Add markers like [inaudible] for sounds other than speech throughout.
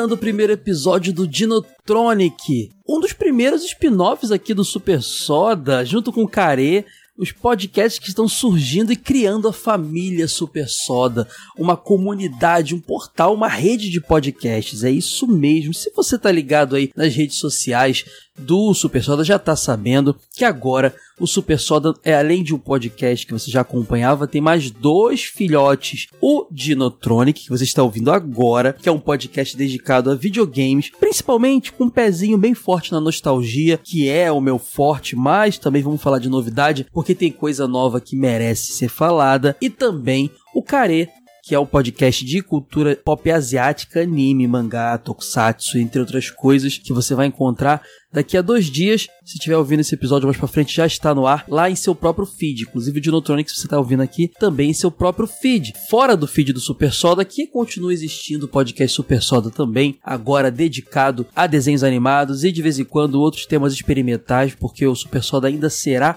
Começando o primeiro episódio do Dinotronic, um dos primeiros spin-offs aqui do Super Soda, junto com o Care, os podcasts que estão surgindo e criando a família Super Soda, uma comunidade, um portal, uma rede de podcasts. É isso mesmo. Se você tá ligado aí nas redes sociais do Super Soda, já tá sabendo que agora o Super Soda é além de um podcast que você já acompanhava, tem mais dois filhotes. O Dinotronic, que você está ouvindo agora, que é um podcast dedicado a videogames, principalmente com um pezinho bem forte na nostalgia, que é o meu forte, mas também vamos falar de novidade, porque tem coisa nova que merece ser falada, e também o Care, que é um podcast de cultura pop asiática, anime, mangá, tokusatsu, entre outras coisas, que você vai encontrar daqui a dois dias. Se estiver ouvindo esse episódio mais pra frente, já está no ar, lá em seu próprio feed. Inclusive o Dinotronic, se você está ouvindo aqui, também em seu próprio feed. Fora do feed do Super Soda, que continua existindo o podcast Super Soda também, agora dedicado a desenhos animados e de vez em quando outros temas experimentais, porque o Super Soda ainda será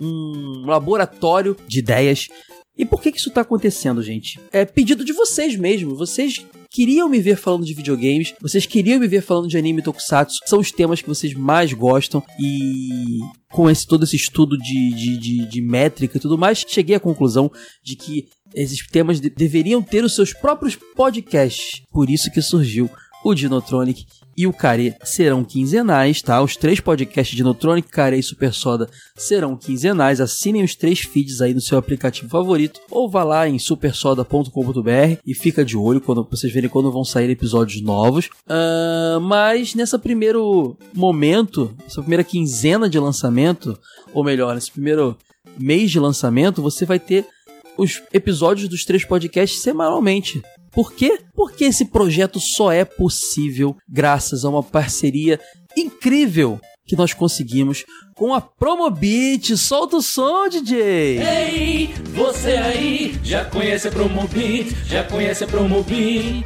um laboratório de ideias e por que, que isso tá acontecendo, gente? É pedido de vocês mesmo. Vocês queriam me ver falando de videogames, vocês queriam me ver falando de anime tokusatsu, são os temas que vocês mais gostam e com esse, todo esse estudo de, de, de, de métrica e tudo mais, cheguei à conclusão de que esses temas de, deveriam ter os seus próprios podcasts. Por isso que surgiu o Dinotronic e o Care serão quinzenais, tá? Os três podcasts de Notronic, Care e Super Soda serão quinzenais. Assinem os três feeds aí no seu aplicativo favorito ou vá lá em supersoda.com.br e fica de olho quando vocês verem quando vão sair episódios novos. Uh, mas nessa primeiro momento, essa primeira quinzena de lançamento, ou melhor, nesse primeiro mês de lançamento, você vai ter os episódios dos três podcasts semanalmente. Por quê? Porque esse projeto só é possível graças a uma parceria incrível que nós conseguimos com a Promobit. Solta o som, DJ! Ei, você aí, já conhece a Promobit? Já conhece a Promobit?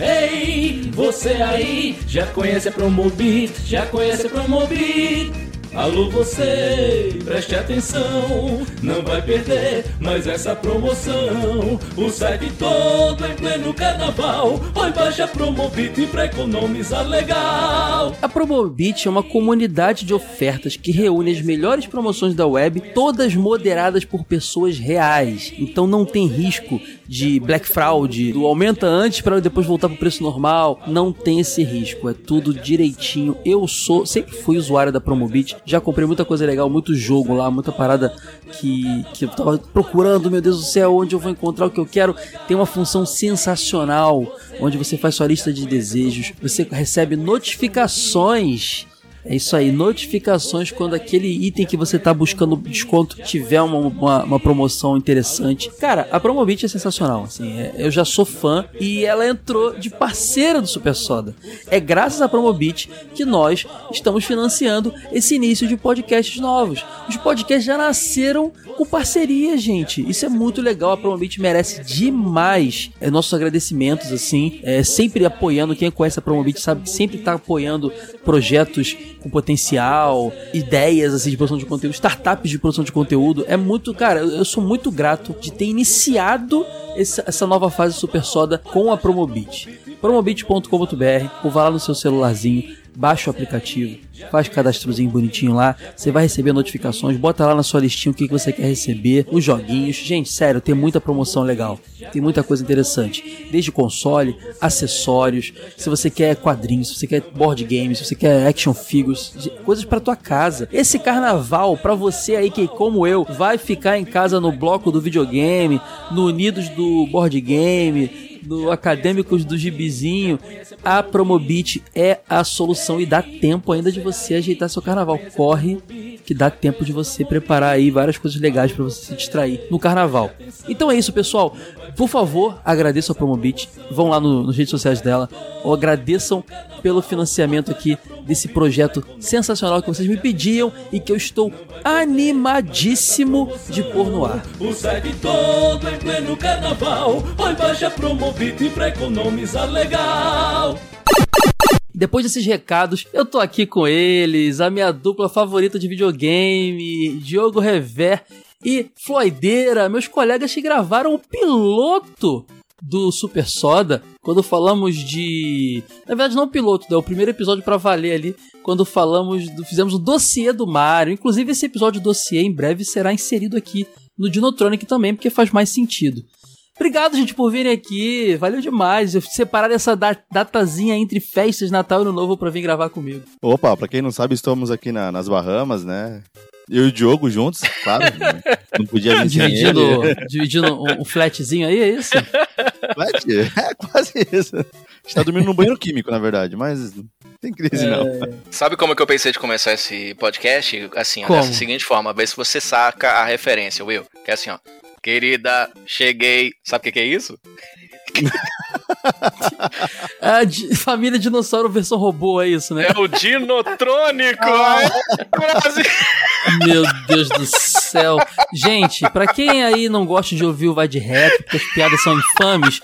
Ei, você aí, já conhece a Promobit? Já conhece a Promobit? Alô você, preste atenção, não vai perder mais essa promoção. O site todo em pleno carnaval, vai baixa Promobit pra economizar legal. A Promobit é uma comunidade de ofertas que reúne as melhores promoções da web, todas moderadas por pessoas reais. Então não tem risco de black fraud, do aumenta antes para depois voltar pro preço normal. Não tem esse risco, é tudo direitinho. Eu sou, sempre fui usuário da Promobit, já comprei muita coisa legal, muito jogo lá, muita parada que, que eu tava procurando, meu Deus do céu, onde eu vou encontrar o que eu quero. Tem uma função sensacional, onde você faz sua lista de desejos, você recebe notificações é isso aí, notificações quando aquele item que você tá buscando desconto tiver uma, uma, uma promoção interessante. Cara, a Promobit é sensacional, assim, é, eu já sou fã e ela entrou de parceira do Super Soda. É graças à Promobit que nós estamos financiando esse início de podcasts novos. Os podcasts já nasceram com parceria, gente. Isso é muito legal, a Promobit merece demais é, nossos agradecimentos, assim, é, sempre apoiando, quem conhece a Promobit sabe que sempre tá apoiando projetos com potencial, ideias assim de produção de conteúdo, startups de produção de conteúdo. É muito, cara, eu sou muito grato de ter iniciado essa, essa nova fase Super Soda com a Promobit. Promobit.com.br ou vá lá no seu celularzinho, baixa o aplicativo, faz cadastrozinho bonitinho lá, você vai receber notificações, bota lá na sua listinha o que, que você quer receber, os joguinhos. Gente, sério, tem muita promoção legal, tem muita coisa interessante. Desde console, acessórios, se você quer quadrinhos, se você quer board games, se você quer action figures, coisas para tua casa. Esse carnaval, para você aí que, como eu, vai ficar em casa no bloco do videogame, no Unidos do board game, do Acadêmicos do Gibizinho, a Promobit é a solução e dá tempo ainda de você ajeitar seu carnaval. Corre que dá tempo de você preparar aí várias coisas legais para você se distrair no carnaval. Então é isso, pessoal. Por favor, agradeçam a Promobit. Vão lá no, nas redes sociais dela. Ou agradeçam pelo financiamento aqui desse projeto sensacional que vocês me pediam e que eu estou animadíssimo de pôr no ar. O site todo em pleno carnaval. Põe baixa Promobit pra economizar legal. Depois desses recados, eu tô aqui com eles, a minha dupla favorita de videogame, Diogo Rever e Floideira, meus colegas que gravaram o piloto do Super Soda, quando falamos de. Na verdade, não o piloto, é o primeiro episódio para valer ali, quando falamos do. Fizemos o dossiê do Mario. Inclusive, esse episódio do dossiê em breve será inserido aqui no Dinotronic também, porque faz mais sentido. Obrigado, gente, por virem aqui. Valeu demais. Eu separar essa datazinha entre festas, Natal e Ano Novo pra vir gravar comigo. Opa, pra quem não sabe, estamos aqui na, nas Bahamas, né? Eu e o Diogo juntos, claro. não podia vir dividindo, dividindo um, um flatzinho aí, é isso? Flat? É quase isso. A gente tá dormindo num banheiro químico, na verdade, mas não tem crise é... não. Sabe como que eu pensei de começar esse podcast? Assim, ó, dessa seguinte forma, ver se você saca a referência, Will. Que é assim, ó. Querida, cheguei. Sabe o que, que é isso? [laughs] [laughs] a di família dinossauro versão robô, é isso, né? É o Dinotrônico! Ah. É? Meu Deus do céu. Gente, pra quem aí não gosta de ouvir o Vai de Reto, porque as piadas são infames,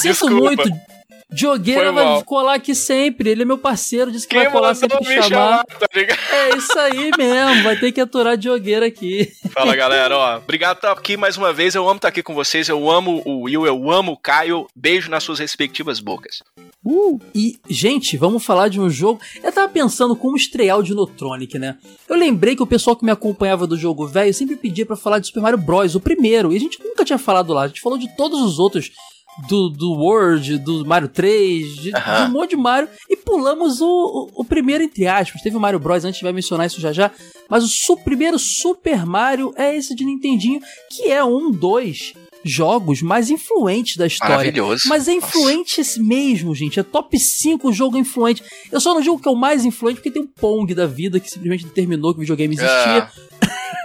sinto muito Diogueira vai colar aqui sempre. Ele é meu parceiro, disse que Quem vai colar sempre que chamar. chamar tá é isso aí mesmo, vai ter que aturar Diogueira aqui. Fala galera, ó. Obrigado por estar aqui mais uma vez. Eu amo estar aqui com vocês. Eu amo o Will, eu amo o Caio. Beijo nas suas respectivas bocas. Uh, e, gente, vamos falar de um jogo. Eu tava pensando como estrear o Dinotronic, né? Eu lembrei que o pessoal que me acompanhava do jogo velho sempre pedia para falar de Super Mario Bros. o primeiro. E a gente nunca tinha falado lá. A gente falou de todos os outros do, do World, do Mario 3, de, de, um monte de Mario, e pulamos o, o, o, primeiro, entre aspas. Teve o Mario Bros, a gente vai mencionar isso já já, mas o su primeiro Super Mario é esse de Nintendinho, que é um dos jogos mais influentes da história. Maravilhoso. Mas é influente Nossa. mesmo, gente. É top 5 jogo influente. Eu só não digo que é o mais influente porque tem um Pong da vida que simplesmente determinou que o videogame existia.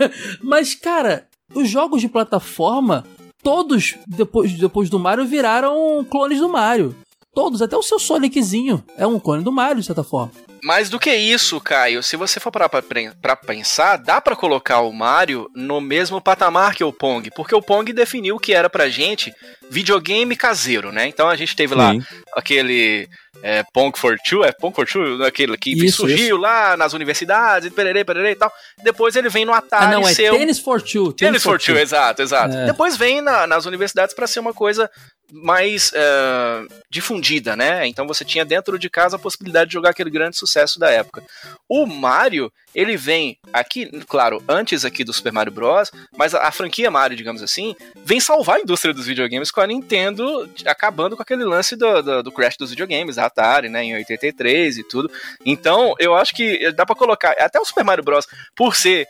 É. [laughs] mas, cara, os jogos de plataforma todos, depois, depois do Mario, viraram clones do Mario. Todos, até o seu Soniczinho é um clone do Mario, de certa forma. Mais do que isso, Caio, se você for parar pra, pensar, dá para colocar o Mario no mesmo patamar que o Pong, porque o Pong definiu que era pra gente videogame caseiro, né? Então a gente teve Sim. lá aquele é, Pong for Two, é Pong for Two, aquele que isso, surgiu isso. lá nas universidades, pererê, pererê e tal. Depois ele vem no Atari ah, não, é ser Tennis for Two. Tennis, for, two, two, exato, exato. É. Depois vem na, nas universidades para ser uma coisa mais uh, difundida, né? Então você tinha dentro de casa a possibilidade de jogar aquele grande sucesso da época. O Mario, ele vem aqui, claro, antes aqui do Super Mario Bros, mas a, a, franquia Mario, digamos assim, vem salvar a indústria dos videogames com a Nintendo acabando com aquele lance do, do, do crash dos videogames, a Atari, né, em 83 e tudo. Então, eu acho que dá para colocar até o Super Mario Bros, por ser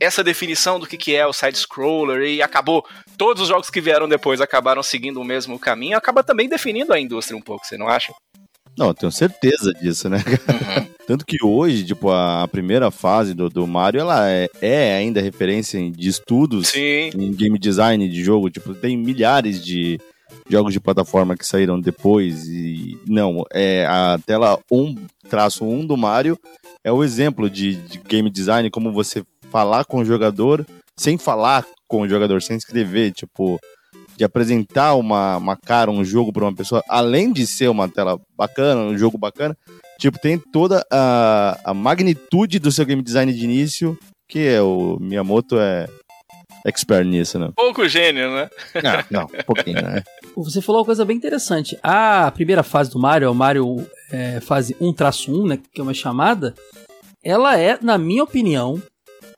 essa definição do que, que é o side-scroller e acabou. Todos os jogos que vieram depois acabaram seguindo o mesmo caminho, acaba também definindo a indústria um pouco, você não acha? Não, tenho certeza disso, né? Uhum. [laughs] Tanto que hoje, tipo, a primeira fase do, do Mario, ela é, é ainda referência de estudos Sim. em game design de jogo. Tipo, tem milhares de jogos de plataforma que saíram depois e... Não, é a tela 1, traço 1 do Mario é o exemplo de, de game design, como você falar com o jogador sem falar com o jogador, sem escrever, tipo, de apresentar uma, uma cara, um jogo para uma pessoa, além de ser uma tela bacana, um jogo bacana, tipo, tem toda a, a magnitude do seu game design de início, que é o Miyamoto é expert nisso, né? Pouco gênio, né? Ah, não, um pouquinho, né? [laughs] Você falou uma coisa bem interessante. A primeira fase do Mario, é o Mario é, fase 1-1, né, que é uma chamada, ela é, na minha opinião,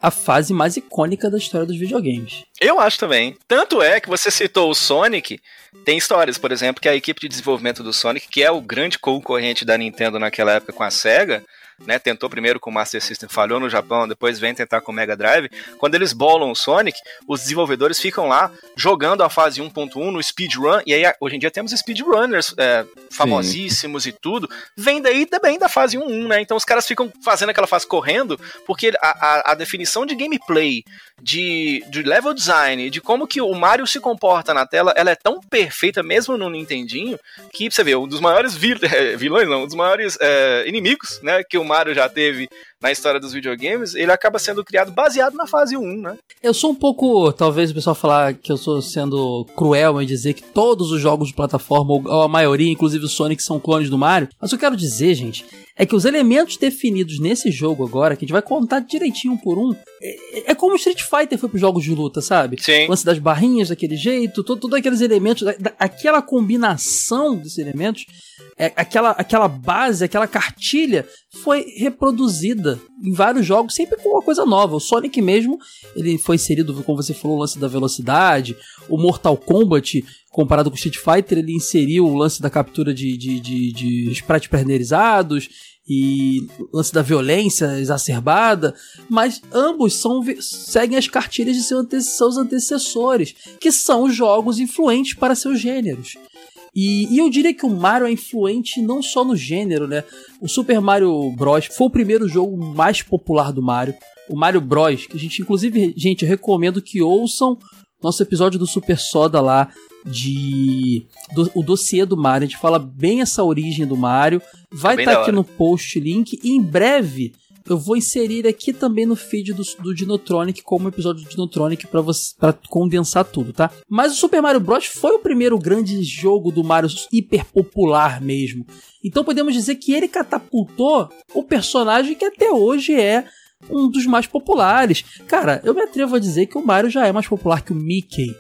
a fase mais icônica da história dos videogames. Eu acho também. Tanto é que você citou o Sonic, tem histórias, por exemplo, que a equipe de desenvolvimento do Sonic, que é o grande concorrente da Nintendo naquela época com a Sega, né? Tentou primeiro com o Master System, falhou no Japão, depois vem tentar com o Mega Drive. Quando eles bolam o Sonic, os desenvolvedores ficam lá jogando a fase 1.1 no speedrun, e aí hoje em dia temos speedrunners é, famosíssimos Sim. e tudo, vem daí também da fase 1.1, né? Então os caras ficam fazendo aquela fase correndo, porque a, a, a definição de gameplay, de, de level design, de como que o Mario se comporta na tela, ela é tão perfeita, mesmo no Nintendinho, que você vê, um dos maiores vil, [laughs] vilões, não, um dos maiores é, inimigos, né, que o Mario já teve na história dos videogames, ele acaba sendo criado baseado na fase 1, né? Eu sou um pouco, talvez o pessoal falar que eu sou sendo cruel em dizer que todos os jogos de plataforma, ou a maioria, inclusive o Sonic, são clones do Mario, mas eu quero dizer, gente, é que os elementos definidos nesse jogo agora, que a gente vai contar direitinho um por um, é, é como o Street Fighter foi para jogos de luta, sabe? Sim. O lance das barrinhas daquele jeito, todos todo aqueles elementos, da, da, aquela combinação desses elementos, é, aquela, aquela base, aquela cartilha foi reproduzida em vários jogos, sempre com uma coisa nova. O Sonic mesmo, ele foi inserido, como você falou, o lance da velocidade. O Mortal Kombat, comparado com o Street Fighter, ele inseriu o lance da captura de, de, de, de sprites pré-renderizados e lance da violência exacerbada, mas ambos são, seguem as cartilhas de seus antecessores, que são jogos influentes para seus gêneros. E, e, eu diria que o Mario é influente não só no gênero, né? O Super Mario Bros. foi o primeiro jogo mais popular do Mario. O Mario Bros. Que a gente, inclusive, gente, eu recomendo que ouçam nosso episódio do Super Soda lá de do, o dossiê do Mario. A gente fala bem essa origem do Mario. Vai estar tá aqui no post link e em breve eu vou inserir aqui também no feed do, do Dinotronic como episódio do Dinotronic para você para condensar tudo, tá? Mas o Super Mario Bros foi o primeiro grande jogo do Mario hiper popular mesmo. Então podemos dizer que ele catapultou o personagem que até hoje é um dos mais populares. Cara, eu me atrevo a dizer que o Mario já é mais popular que o Mickey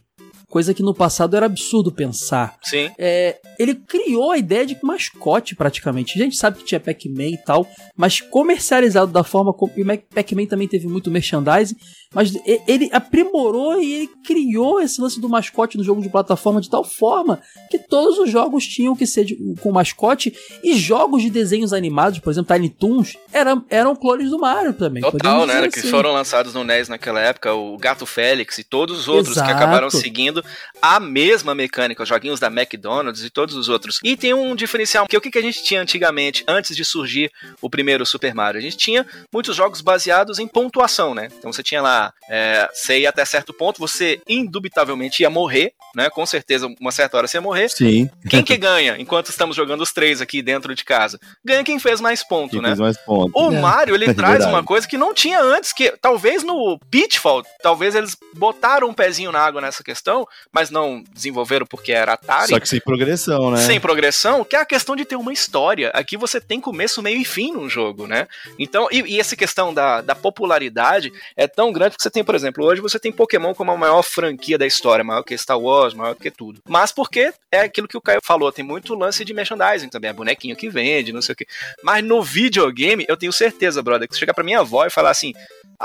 coisa que no passado era absurdo pensar. Sim. É, ele criou a ideia de mascote praticamente. A gente sabe que tinha Pac-Man e tal, mas comercializado da forma como. E Pac-Man também teve muito merchandising, mas ele aprimorou e ele criou esse lance do mascote no jogo de plataforma de tal forma que todos os jogos tinham que ser de, com mascote e jogos de desenhos animados, por exemplo, Tiny Toons, eram, eram clones do Mario também. Total, né? Assim. Que foram lançados no NES naquela época, o Gato Félix e todos os outros Exato. que acabaram seguindo a mesma mecânica, os joguinhos da McDonald's e todos os outros. E tem um diferencial, que o que, que a gente tinha antigamente, antes de surgir o primeiro Super Mario? A gente tinha muitos jogos baseados em pontuação, né? Então você tinha lá, é, você ia até certo ponto, você indubitavelmente ia morrer, né? Com certeza, uma certa hora você ia morrer. Sim. Quem que ganha enquanto estamos jogando os três aqui dentro de casa? Ganha quem fez mais ponto, quem né? Fez mais ponto. O é. Mario, ele [laughs] é traz verdade. uma coisa que não tinha antes, que talvez no Pitfall, talvez eles botaram um pezinho na água nessa questão, mas não desenvolveram porque era Atari. Só que sem progressão, né? Sem progressão, que é a questão de ter uma história. Aqui você tem começo, meio e fim num jogo, né? Então, e, e essa questão da, da popularidade é tão grande que você tem, por exemplo, hoje você tem Pokémon como a maior franquia da história, maior que Star Wars, maior que tudo. Mas porque é aquilo que o Caio falou, tem muito lance de merchandising também, é bonequinho que vende, não sei o quê. Mas no videogame, eu tenho certeza, brother, que você chegar pra minha avó e falar assim: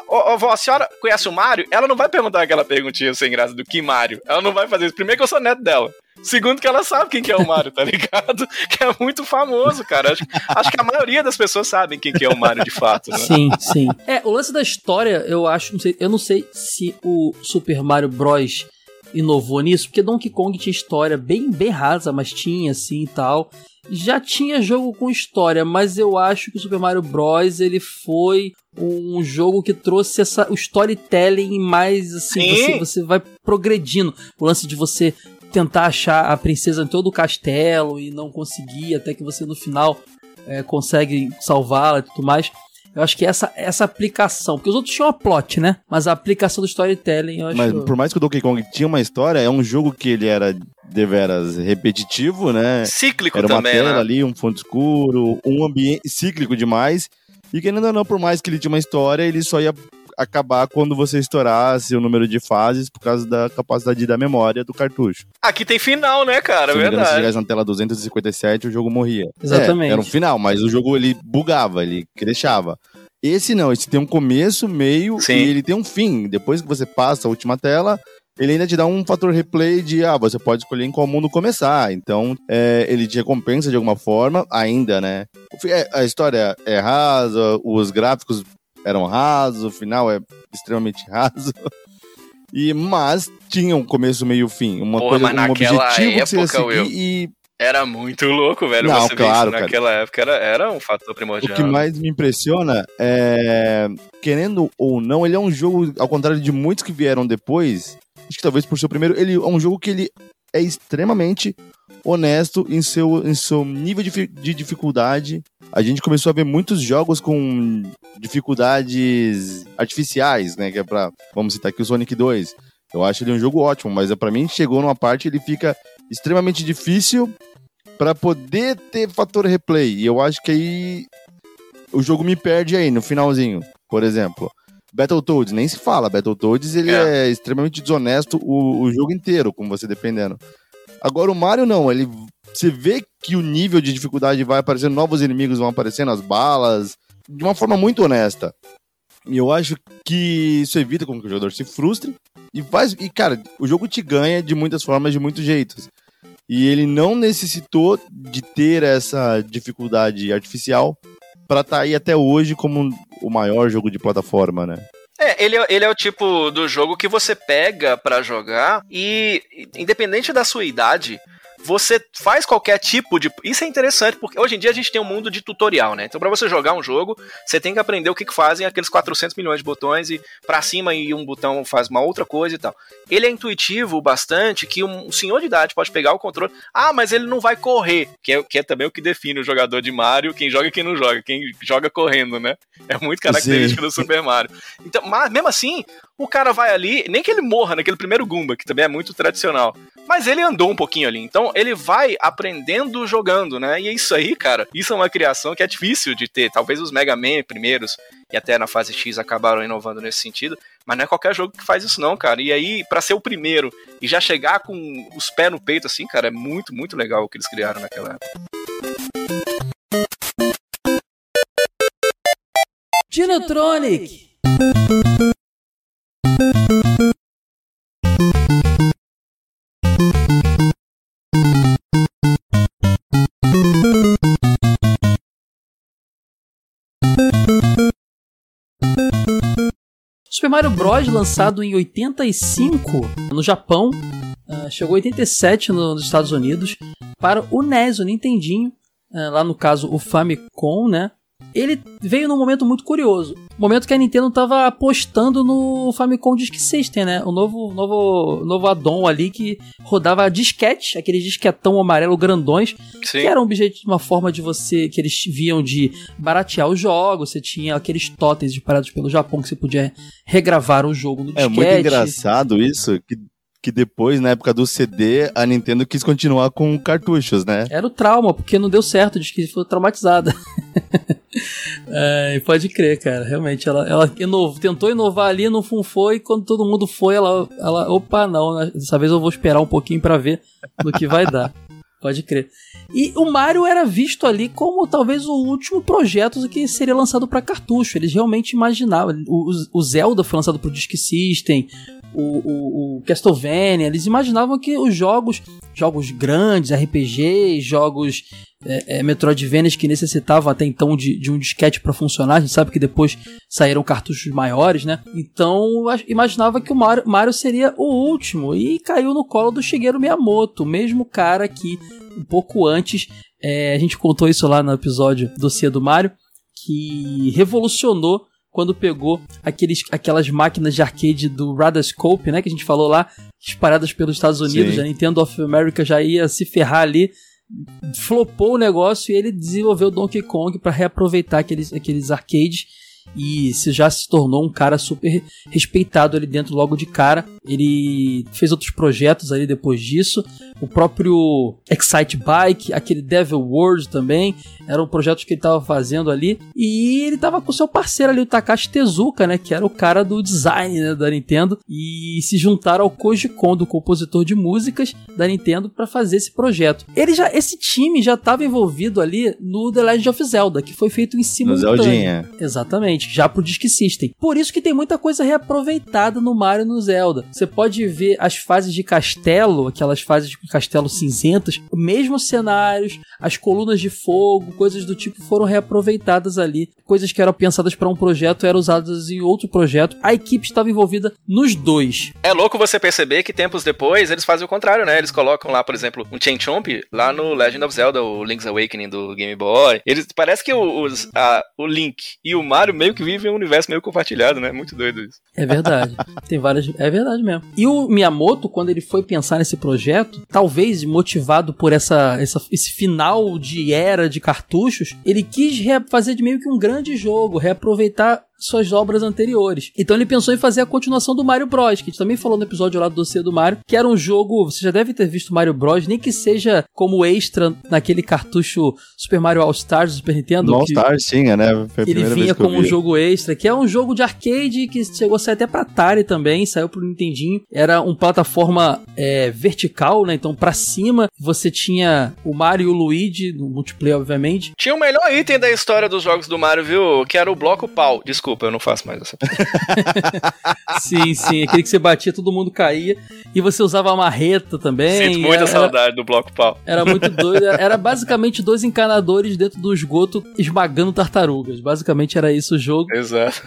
Ô, vó, a senhora conhece o Mario? Ela não vai perguntar aquela perguntinha sem graça do que Mario. Ela não vai fazer isso. Primeiro que eu sou neto dela. Segundo que ela sabe quem que é o Mario, tá [laughs] ligado? Que é muito famoso, cara. Acho, acho que a maioria das pessoas sabem quem que é o Mario de fato, né? Sim, sim. É, o lance da história, eu acho, não sei, eu não sei se o Super Mario Bros inovou nisso, porque Donkey Kong tinha história bem, bem rasa, mas tinha assim e tal já tinha jogo com história, mas eu acho que o Super Mario Bros. ele foi um jogo que trouxe essa, o storytelling mais assim, você, você vai progredindo. O lance de você tentar achar a princesa em todo o castelo e não conseguir, até que você no final é, consegue salvá-la e tudo mais. Eu acho que essa, essa aplicação, porque os outros tinham a plot, né? Mas a aplicação do storytelling, eu acho. Mas por mais que o Donkey Kong tinha uma história, é um jogo que ele era deveras repetitivo, né? Cíclico era uma também, tela né? ali, um fundo escuro, um ambiente cíclico demais. E que ainda não, por mais que ele tinha uma história, ele só ia acabar quando você estourasse o número de fases por causa da capacidade da memória do cartucho. Aqui tem final, né, cara? Se verdade. Se chegasse na tela 257, o jogo morria. Exatamente. É, era um final, mas o jogo ele bugava, ele crechava. Esse não, esse tem um começo, meio Sim. e ele tem um fim. Depois que você passa a última tela, ele ainda te dá um fator replay de, ah, você pode escolher em qual mundo começar. Então, é, ele te recompensa de alguma forma, ainda, né? É, a história é rasa, os gráficos eram rasos, o final é extremamente [laughs] raso. E, mas tinha um começo, meio fim. Uma Porra, coisa, um objetivo época, que seguir e era muito louco, velho. Não, você claro, isso naquela época era, era um fator primordial. O que mais me impressiona é. Querendo ou não, ele é um jogo, ao contrário de muitos que vieram depois, acho que talvez por seu primeiro, ele é um jogo que ele é extremamente honesto em seu, em seu nível de, de dificuldade. A gente começou a ver muitos jogos com dificuldades artificiais, né? Que é pra. Vamos citar aqui o Sonic 2. Eu acho ele um jogo ótimo, mas é, para mim chegou numa parte ele fica extremamente difícil para poder ter fator replay. E eu acho que aí o jogo me perde aí no finalzinho, por exemplo. Battletoads, nem se fala. Battletoads, ele é, é extremamente desonesto o, o, jogo inteiro, com você dependendo. Agora o Mario não, ele você vê que o nível de dificuldade vai aparecendo, novos inimigos vão aparecendo, as balas, de uma forma muito honesta. E eu acho que isso evita com que o jogador se frustre e faz. E, cara, o jogo te ganha de muitas formas, de muitos jeitos. E ele não necessitou de ter essa dificuldade artificial para estar tá aí até hoje como o maior jogo de plataforma, né? É, ele, é, ele é o tipo do jogo que você pega para jogar e, independente da sua idade, você faz qualquer tipo de. Isso é interessante, porque hoje em dia a gente tem um mundo de tutorial, né? Então, para você jogar um jogo, você tem que aprender o que, que fazem aqueles 400 milhões de botões e para cima e um botão faz uma outra coisa e tal. Ele é intuitivo bastante que um senhor de idade pode pegar o controle. Ah, mas ele não vai correr, que é, que é também o que define o jogador de Mario, quem joga e quem não joga, quem joga correndo, né? É muito característico Sim. do Super Mario. Então, mas mesmo assim, o cara vai ali, nem que ele morra naquele primeiro Goomba, que também é muito tradicional, mas ele andou um pouquinho ali. Então ele vai aprendendo jogando, né? E é isso aí, cara, isso é uma criação que é difícil de ter. Talvez os Mega Man primeiros e até na fase X acabaram inovando nesse sentido, mas não é qualquer jogo que faz isso não, cara. E aí, para ser o primeiro e já chegar com os pés no peito assim, cara, é muito, muito legal o que eles criaram naquela época. Dinotronic! Super Mario Bros. lançado em 85 no Japão, uh, chegou em 87 no, nos Estados Unidos, para o NES, o Nintendinho, uh, lá no caso o Famicom, né? ele veio num momento muito curioso. Momento que a Nintendo estava apostando no Famicom Disk System, né? O novo, novo, novo addon ali que rodava disquete, aqueles disquetão amarelo grandões, Sim. que era um objeto, uma forma de você, que eles viam de baratear os jogos, você tinha aqueles totens disparados pelo Japão que você podia regravar o jogo no disquete. É muito engraçado isso, que que depois, na época do CD, a Nintendo quis continuar com cartuchos, né? Era o trauma, porque não deu certo, diz que foi traumatizada. [laughs] [laughs] é, pode crer, cara. Realmente, ela, ela tentou inovar ali, não funfou, e quando todo mundo foi, ela, ela opa, não, né? dessa vez eu vou esperar um pouquinho para ver no que vai dar. [laughs] Pode crer. E o Mario era visto ali como talvez o último projeto que seria lançado para cartucho. Eles realmente imaginavam. O, o Zelda foi lançado pro Disk System, o, o, o Castlevania, eles imaginavam que os jogos, jogos grandes, RPGs, jogos é, é, Metroidvanias que necessitavam até então de, de um disquete para funcionar, a gente sabe que depois saíram cartuchos maiores, né? Então imaginava que o Mario, Mario seria o último e caiu no colo do Shigeru Miyamoto, o mesmo cara que um pouco antes, é, a gente contou isso lá no episódio do Cia do Mario, que revolucionou quando pegou aqueles, aquelas máquinas de arcade do Radarscope, né, que a gente falou lá, espalhadas pelos Estados Unidos, Sim. a Nintendo of America já ia se ferrar ali, flopou o negócio e ele desenvolveu Donkey Kong para reaproveitar aqueles, aqueles arcades e se já se tornou um cara super respeitado ali dentro logo de cara. Ele fez outros projetos ali depois disso. O próprio Excite Bike, aquele Devil World também, eram projetos que ele estava fazendo ali. E ele estava com seu parceiro ali, o Takashi Tezuka, né, que era o cara do design né, da Nintendo, e se juntaram ao Koji Kondo, compositor de músicas da Nintendo, para fazer esse projeto. Ele já, esse time já estava envolvido ali no The Legend of Zelda, que foi feito em simultâneo. No Zeldinha. Exatamente. Exatamente, já pro Disk System. Por isso que tem muita coisa reaproveitada no Mario e no Zelda. Você pode ver as fases de castelo, aquelas fases de castelo cinzentas, mesmos cenários, as colunas de fogo, coisas do tipo foram reaproveitadas ali. Coisas que eram pensadas para um projeto eram usadas em outro projeto. A equipe estava envolvida nos dois. É louco você perceber que tempos depois eles fazem o contrário, né? Eles colocam lá, por exemplo, um Chain Chomp lá no Legend of Zelda, o Link's Awakening do Game Boy. Eles parece que os, a, o Link e o Mario meio que vivem um universo meio compartilhado, né? Muito doido isso. É verdade. [laughs] Tem várias. É verdade mesmo. E o Miyamoto, quando ele foi pensar nesse projeto, talvez motivado por essa, essa esse final de era de cartuchos, ele quis fazer de meio que um grande jogo, reaproveitar suas obras anteriores. Então ele pensou em fazer a continuação do Mario Bros, que a gente também falou no episódio lá do dossiê do Mario, que era um jogo, você já deve ter visto Mario Bros, nem que seja como extra naquele cartucho Super Mario All Stars do Super Nintendo. All Stars tinha, né? ele vinha como um jogo extra, que é um jogo de arcade que chegou a sair até pra Atari também, saiu pro Nintendinho. Era uma plataforma é, vertical, né? Então pra cima você tinha o Mario e o Luigi, no multiplayer, obviamente. Tinha o melhor item da história dos jogos do Mario, viu? Que era o bloco pau. Desculpa Desculpa, eu não faço mais essa. [laughs] sim, sim. Aquele que você batia, todo mundo caía. E você usava a marreta também. Sinto muita era, saudade do bloco pau. Era muito doido. [laughs] Era basicamente dois encanadores dentro do esgoto esmagando tartarugas. Basicamente era isso o jogo. Exato.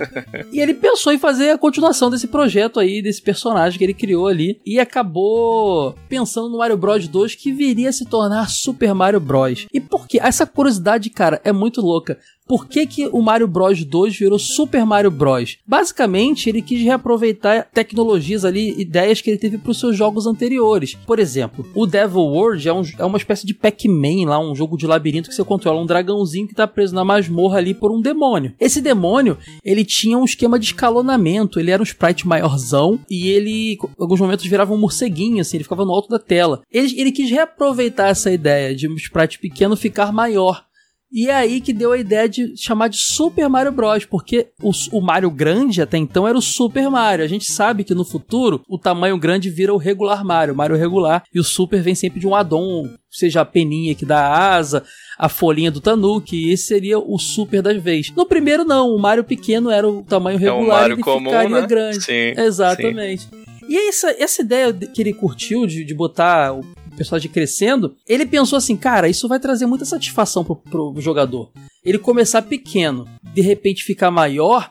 E ele pensou em fazer a continuação desse projeto aí, desse personagem que ele criou ali. E acabou pensando no Mario Bros 2 que viria a se tornar Super Mario Bros. E por quê? Essa curiosidade, cara, é muito louca por que, que o Mario Bros 2 virou Super Mario Bros? Basicamente, ele quis reaproveitar tecnologias ali, ideias que ele teve para os seus jogos anteriores. Por exemplo, o Devil World é, um, é uma espécie de Pac-Man lá, um jogo de labirinto que você controla um dragãozinho que está preso na masmorra ali por um demônio. Esse demônio, ele tinha um esquema de escalonamento, ele era um sprite maiorzão e ele, em alguns momentos, virava um morceguinho, assim, ele ficava no alto da tela. Ele, ele quis reaproveitar essa ideia de um sprite pequeno ficar maior. E é aí que deu a ideia de chamar de Super Mario Bros, porque o, o, Mario grande até então era o Super Mario. A gente sabe que no futuro o tamanho grande vira o regular Mario, Mario regular, e o Super vem sempre de um addon, seja a peninha que dá a asa, a folhinha do Tanuki, esse seria o Super das vezes. No primeiro não, o Mario pequeno era o tamanho regular é um Mario e comum, ficaria né? grande. Sim, Exatamente. Sim. E essa, essa ideia que ele curtiu de, de botar o personagem crescendo, ele pensou assim, cara, isso vai trazer muita satisfação pro, pro jogador. Ele começar pequeno, de repente ficar maior,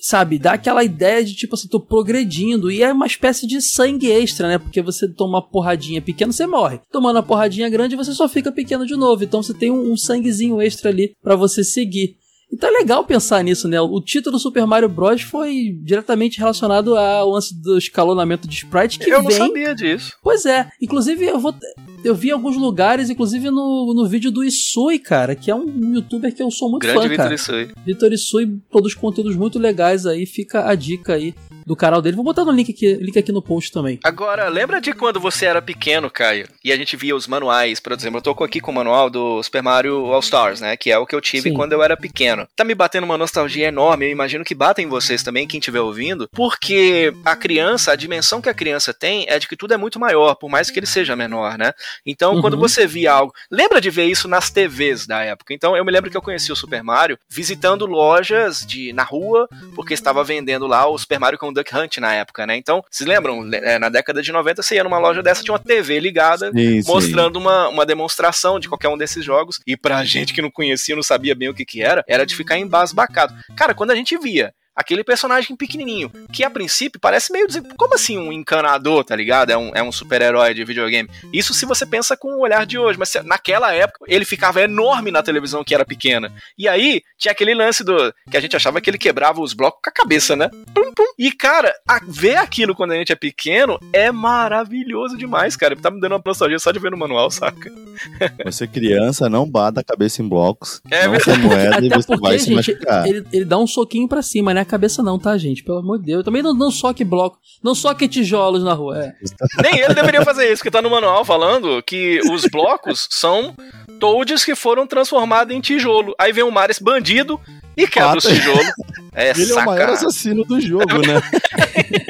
sabe, dá aquela ideia de tipo assim, tô progredindo. E é uma espécie de sangue extra, né? Porque você toma uma porradinha pequena, você morre. Tomando uma porradinha grande, você só fica pequeno de novo. Então você tem um, um sanguezinho extra ali para você seguir. Então é legal pensar nisso, né? O título Super Mario Bros. foi diretamente relacionado ao lance do escalonamento de sprite que Eu vem... não sabia disso. Pois é. Inclusive, eu vou... Eu vi alguns lugares, inclusive no, no vídeo do Isui, cara, que é um youtuber que eu sou muito Grande fã, Vitor cara. Isui. Vitor Isui produz conteúdos muito legais aí, fica a dica aí do canal dele. Vou botar no link aqui, link aqui no post também. Agora, lembra de quando você era pequeno, Caio? E a gente via os manuais, por exemplo, eu tô aqui com o manual do Super Mario All Stars, né? Que é o que eu tive Sim. quando eu era pequeno. Tá me batendo uma nostalgia enorme, eu imagino que batem vocês também, quem estiver ouvindo, porque a criança, a dimensão que a criança tem é de que tudo é muito maior, por mais que ele seja menor, né? Então, uhum. quando você via algo. Lembra de ver isso nas TVs da época? Então, eu me lembro que eu conheci o Super Mario visitando lojas de na rua, porque estava vendendo lá o Super Mario com Duck Hunt na época, né? Então, vocês lembram? É, na década de 90, você ia numa loja dessa, tinha uma TV ligada, sim, mostrando sim. Uma, uma demonstração de qualquer um desses jogos. E pra gente que não conhecia, não sabia bem o que que era, era de ficar embasbacado. Cara, quando a gente via aquele personagem pequenininho, que a princípio parece meio. Como assim um encanador, tá ligado? É um, é um super-herói de videogame. Isso se você pensa com o olhar de hoje, mas naquela época ele ficava enorme na televisão que era pequena. E aí tinha aquele lance do. que a gente achava que ele quebrava os blocos com a cabeça, né? Pum, pum. E cara, a, ver aquilo quando a gente é pequeno é maravilhoso demais, cara. Tá me dando uma nostalgia só de ver no manual, saca? [laughs] Você criança, não bata a cabeça em blocos. É não verdade. moeda Até e você porque, vai gente, se machucar. Ele, ele dá um soquinho pra cima, né? Cabeça não, tá, gente? Pelo amor de Deus. Eu também não, não soque bloco, não soque tijolos na rua. É. [laughs] Nem ele deveria fazer isso, porque tá no manual falando que os blocos são toads que foram transformados em tijolo. Aí vem o Maris bandido e quebra os tijolos. É ele saca... é o maior assassino do jogo, né?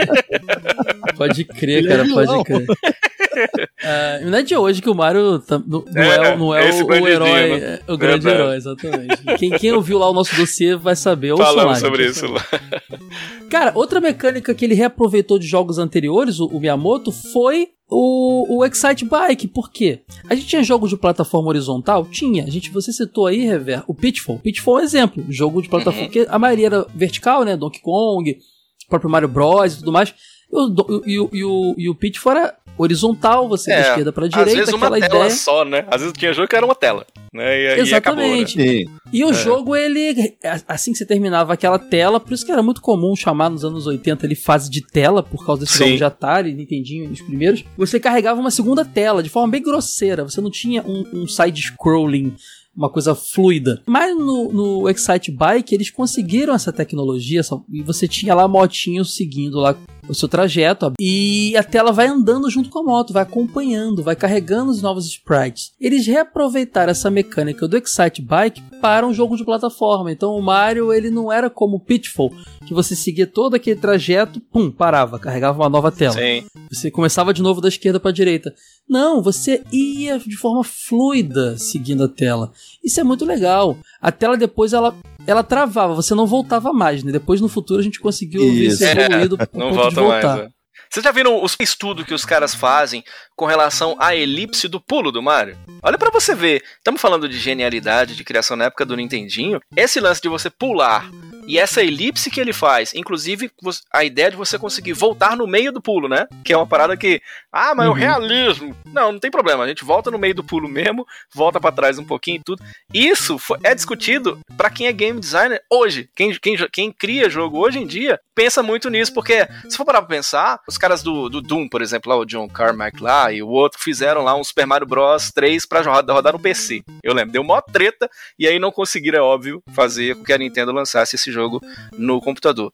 [laughs] pode crer, ele cara, é pode crer. Uh, não é de hoje que o Mario não, é, é, não é o, o herói, né? o grande Verdade. herói, exatamente. Quem, quem ouviu lá o nosso dossiê vai saber. Falamos sobre isso lá. [laughs] Cara, outra mecânica que ele reaproveitou de jogos anteriores, o, o Miyamoto, foi o, o Excite Bike. Por quê? A gente tinha jogos de plataforma horizontal? Tinha. A gente, você citou aí, Rever, o Pitfall. Pitfall é um exemplo. Jogo de plataforma. Uhum. que a maioria era vertical, né? Donkey Kong, próprio Mario Bros e tudo mais. E o, e o, e o, e o Pitfall era horizontal, você é, da esquerda pra direita, às vezes uma aquela tela ideia. só, né? Às vezes tinha jogo que era uma tela. Né? E, Exatamente. E, acabou, né? e o é. jogo, ele, assim que você terminava aquela tela, por isso que era muito comum chamar nos anos 80 ali fase de tela, por causa desse jogo de Atari, Nintendinho, os primeiros, você carregava uma segunda tela de forma bem grosseira. Você não tinha um, um side-scrolling uma coisa fluida. Mas no, no Excite Bike eles conseguiram essa tecnologia e você tinha lá motinho seguindo lá o seu trajeto e a tela vai andando junto com a moto, vai acompanhando, vai carregando os novos sprites. Eles reaproveitaram essa mecânica do Excite Bike para um jogo de plataforma. Então o Mario ele não era como o Pitfall, que você seguia todo aquele trajeto, pum, parava, carregava uma nova tela. Sim. Você começava de novo da esquerda para a direita. Não, você ia de forma fluida seguindo a tela. Isso é muito legal. A tela depois ela ela travava, você não voltava mais, né? Depois no futuro a gente conseguiu ver isso evoluído [laughs] é, não volta. Mais, é. Vocês já viram os estudos que os caras fazem com relação à elipse do pulo do Mario? Olha para você ver. Estamos falando de genialidade, de criação na época do Nintendinho. Esse lance de você pular e essa elipse que ele faz, inclusive a ideia de você conseguir voltar no meio do pulo, né? Que é uma parada que, ah, mas uhum. o realismo. Não, não tem problema. A gente volta no meio do pulo mesmo, volta para trás um pouquinho e tudo. Isso é discutido para quem é game designer hoje. Quem, quem, quem cria jogo hoje em dia pensa muito nisso, porque se for parar pra pensar, os caras do, do Doom, por exemplo, lá, o John Carmack lá e o outro fizeram lá um Super Mario Bros 3 pra rodar, rodar no PC. Eu lembro, deu mó treta e aí não conseguiram, é óbvio, fazer com que a Nintendo lançasse esse jogo jogo no computador.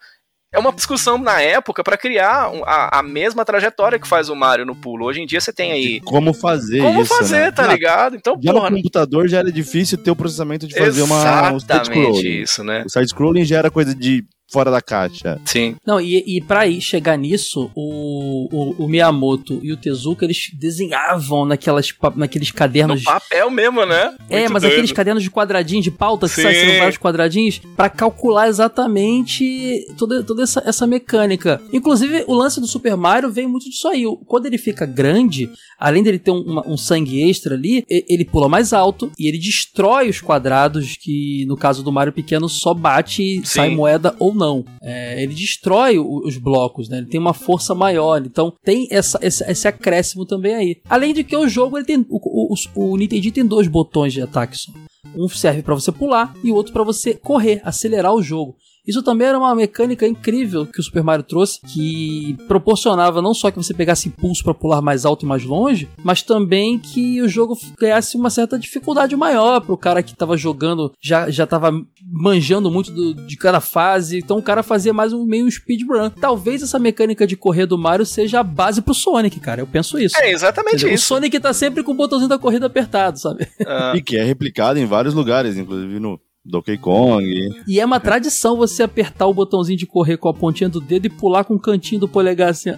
É uma discussão na época para criar a, a, mesma trajetória que faz o Mario no pulo. Hoje em dia você tem aí. Como fazer Como isso, fazer, né? tá ligado? Então, já porra, no computador já era difícil ter o processamento de fazer uma. Exatamente isso, né? O side-scrolling já era coisa de fora da caixa. Sim. Não, e, e para ir chegar nisso, o, o, o, Miyamoto e o Tezuka, eles desenhavam naquelas, naqueles cadernos... No papel mesmo, né? É, Muito mas doido. aqueles cadernos de quadradinhos, de pauta, que saem vários quadradinhos, para calcular exatamente toda, toda essa, essa mecânica. Inclusive, o lance do Super Mario vem muito disso aí. Quando ele fica grande, além dele ter um, uma, um sangue extra ali, ele pula mais alto e ele destrói os quadrados que, no caso do Mario pequeno, só bate e Sim. sai moeda ou não. É, ele destrói os blocos, né? Ele tem uma força maior. Então tem essa, esse, esse acréscimo também aí. Além de que o jogo ele tem. O, o, o Nintendo tem dois botões de ataque só. Um serve para você pular e o outro para você correr, acelerar o jogo. Isso também era uma mecânica incrível que o Super Mario trouxe, que proporcionava não só que você pegasse impulso para pular mais alto e mais longe, mas também que o jogo ganhasse uma certa dificuldade maior para o cara que estava jogando, já já estava manjando muito do, de cada fase, então o cara fazia mais um meio speedrun. Talvez essa mecânica de correr do Mario seja a base pro Sonic, cara. Eu penso isso. É exatamente Entendeu? isso. O Sonic tá sempre com o botãozinho da corrida apertado, sabe? Ah. e que é replicado em vários lugares, inclusive no Donkey Kong. E é uma tradição você apertar o botãozinho de correr com a pontinha do dedo e pular com o cantinho do polegar assim.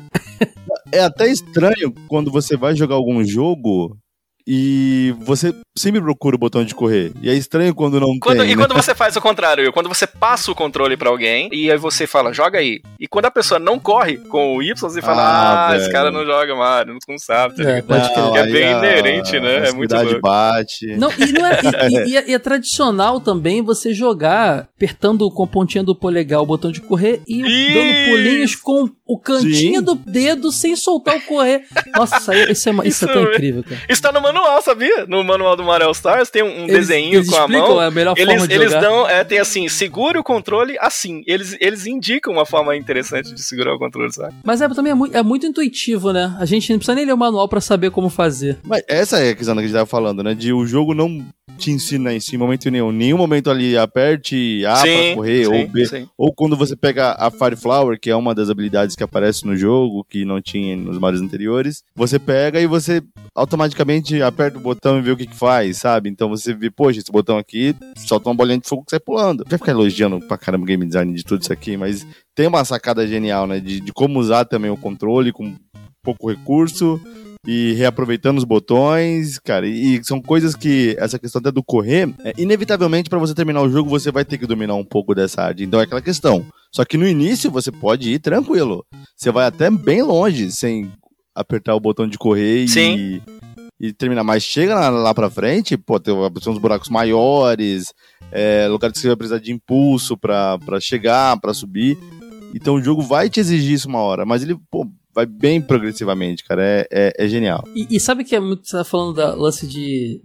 É até estranho quando você vai jogar algum jogo e você sempre procura o botão de correr. E é estranho quando não quando, tem. E né? quando você faz o contrário, quando você passa o controle para alguém e aí você fala, joga aí. E quando a pessoa não corre com o Y, você fala, ah, ah esse cara não joga Mario, não sabe. Tá é, pode não, é bem a, inerente, né? É muito louco. bate. Não, e, não é, e, e, [laughs] e, é tradicional também você jogar apertando com a pontinha do polegar o botão de correr e Isso. dando pulinhos com o cantinho Sim. do dedo sem soltar o correr. Nossa, isso, é, isso, isso é tão incrível, cara. Isso tá no manual, sabia? No manual do Mario Stars tem um, um eles, desenho eles com a mão. A melhor eles, forma de eles jogar. dão, é, tem assim, segure o controle assim. Eles, eles indicam uma forma interessante de segurar o controle, sabe? Mas é, também é muito, é muito intuitivo, né? A gente não precisa nem ler o manual para saber como fazer. Mas essa é a questão que a gente tava falando, né? De o jogo não te ensina isso em momento nenhum. Nenhum momento ali aperte A sim, pra correr, sim, ou B. Sim. Ou quando você pega a Fire Flower, que é uma das habilidades que aparece no jogo, que não tinha nos mares anteriores, você pega e você automaticamente aperta o botão e vê o que, que faz, sabe? Então você vê, poxa, esse botão aqui solta uma bolinha de fogo que sai pulando. Vai ficar elogiando pra caramba o game design de tudo isso aqui, mas tem uma sacada genial, né? De, de como usar também o controle com pouco recurso e reaproveitando os botões, cara. E, são coisas que, essa questão até do correr, é, inevitavelmente para você terminar o jogo, você vai ter que dominar um pouco dessa área. Então é aquela questão. Só que no início você pode ir tranquilo. Você vai até bem longe sem apertar o botão de correr Sim. e, e terminar. Mas chega lá, lá pra frente, pô, tem uns buracos maiores, é, lugares que você vai precisar de impulso pra, pra chegar, pra subir. Então o jogo vai te exigir isso uma hora, mas ele, pô, vai bem progressivamente, cara. É, é, é genial. E, e, sabe que é muito. Você tá falando da lance de.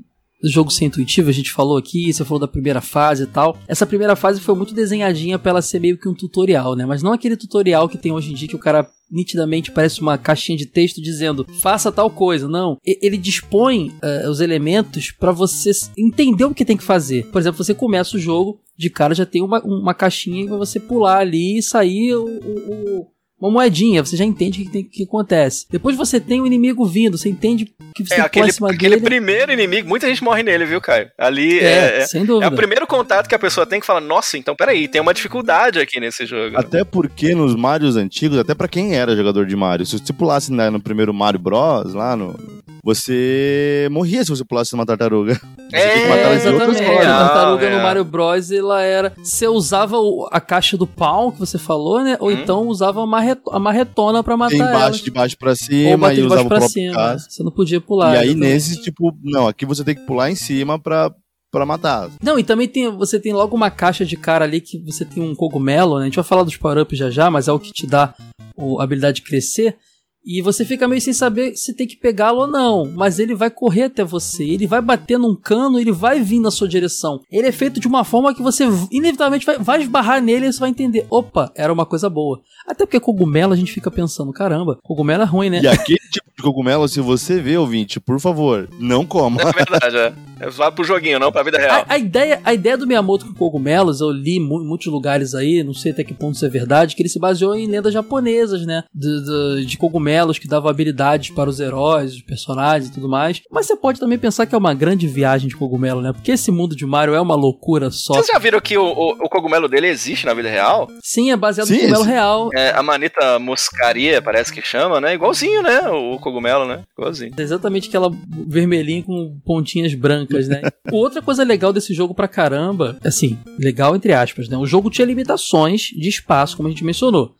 Jogo ser intuitivo, a gente falou aqui, você falou da primeira fase e tal. Essa primeira fase foi muito desenhadinha pra ela ser meio que um tutorial, né? Mas não aquele tutorial que tem hoje em dia que o cara nitidamente parece uma caixinha de texto dizendo faça tal coisa. Não. Ele dispõe uh, os elementos para você entender o que tem que fazer. Por exemplo, você começa o jogo, de cara já tem uma, uma caixinha para você pular ali e sair o, o, uma moedinha, você já entende o que, tem, que acontece. Depois você tem o um inimigo vindo, você entende que você é, aquele, aquele primeiro inimigo, muita gente morre nele, viu, Caio? Ali é, é, sem dúvida. é o primeiro contato que a pessoa tem que fala, nossa, então peraí, tem uma dificuldade aqui nesse jogo. Até porque nos Marios antigos, até para quem era jogador de Mario, se você pulasse né, no primeiro Mario Bros, lá no, você morria se você pulasse numa tartaruga. Você é, exatamente. A tartaruga no Mario Bros, ela era. Você usava a caixa do pau que você falou, né? Ou hum. então usava a, marreto, a marretona pra matar embaixo, ela. de baixo pra cima e usava pra cima. Você não podia pular. E aí nesse, tipo, não, aqui você tem que pular em cima pra, para matar. Não, e também tem, você tem logo uma caixa de cara ali que você tem um cogumelo, né? A gente vai falar dos power-ups já já, mas é o que te dá a habilidade de crescer. E você fica meio sem saber se tem que pegá-lo ou não. Mas ele vai correr até você. Ele vai bater num cano, ele vai vir na sua direção. Ele é feito de uma forma que você inevitavelmente vai, vai esbarrar nele e você vai entender. Opa, era uma coisa boa. Até porque cogumelo a gente fica pensando, caramba, cogumelo é ruim, né? E aquele tipo de cogumelo, se você vê, ouvinte, por favor, não coma. É verdade, é. É só pro joguinho, não pra vida real. A, a, ideia, a ideia do Miyamoto com cogumelos, eu li em muitos lugares aí, não sei até que ponto isso é verdade, que ele se baseou em lendas japonesas, né? De, de, de cogumelos que davam habilidades para os heróis, os personagens e tudo mais. Mas você pode também pensar que é uma grande viagem de cogumelo, né? Porque esse mundo de Mario é uma loucura só. Vocês já viram que o, o, o cogumelo dele existe na vida real? Sim, é baseado Sim, no cogumelo real. É, a manita moscaria, parece que chama, né? Igualzinho, né? O cogumelo, né? Igualzinho. É exatamente aquela vermelhinha com pontinhas brancas, né? [laughs] Outra coisa legal desse jogo pra caramba, assim, legal entre aspas, né? O jogo tinha limitações de espaço, como a gente mencionou.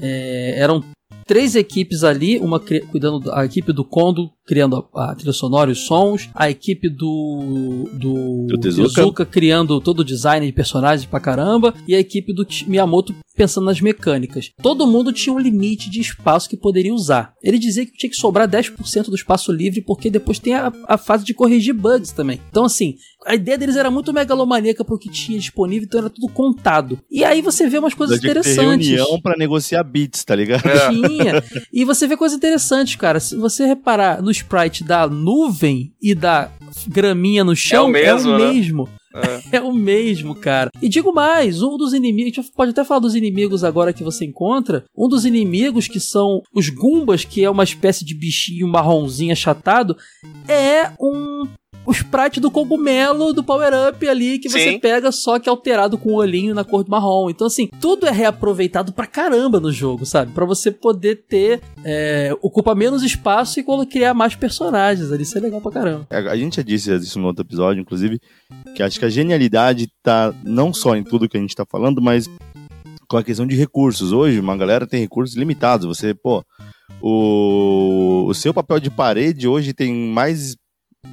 É, eram três equipes ali, uma cuidando da equipe do Kondo, criando a, a, trilha sonora e os sons, a equipe do do, do Tezuka. Tezuka criando todo o design de personagens pra caramba, e a equipe do Miyamoto pensando nas mecânicas. Todo mundo tinha um limite de espaço que poderia usar. Ele dizia que tinha que sobrar 10% do espaço livre, porque depois tem a, a fase de corrigir bugs também. Então, assim, a ideia deles era muito megalomaníaca pro que tinha disponível, então era tudo contado. E aí você vê umas coisas interessantes. Ter reunião para negociar bits, tá ligado? É. Tinha. E você vê coisas interessantes, cara. Se você reparar no sprite da nuvem e da graminha no chão, é o mesmo. É o mesmo. Né? É. [laughs] é. o mesmo, cara. E digo mais, um dos inimigos, a gente pode até falar dos inimigos agora que você encontra. Um dos inimigos que são os Gumbas, que é uma espécie de bichinho marronzinho achatado, é um o sprite do cogumelo do Power Up ali que você Sim. pega, só que alterado com o olhinho na cor do marrom. Então, assim, tudo é reaproveitado pra caramba no jogo, sabe? Pra você poder ter. É, ocupa menos espaço e criar mais personagens ali. Isso é legal pra caramba. É, a gente já disse isso no outro episódio, inclusive, que acho que a genialidade tá não só em tudo que a gente tá falando, mas com a questão de recursos. Hoje, uma galera tem recursos limitados. Você, pô. O, o seu papel de parede hoje tem mais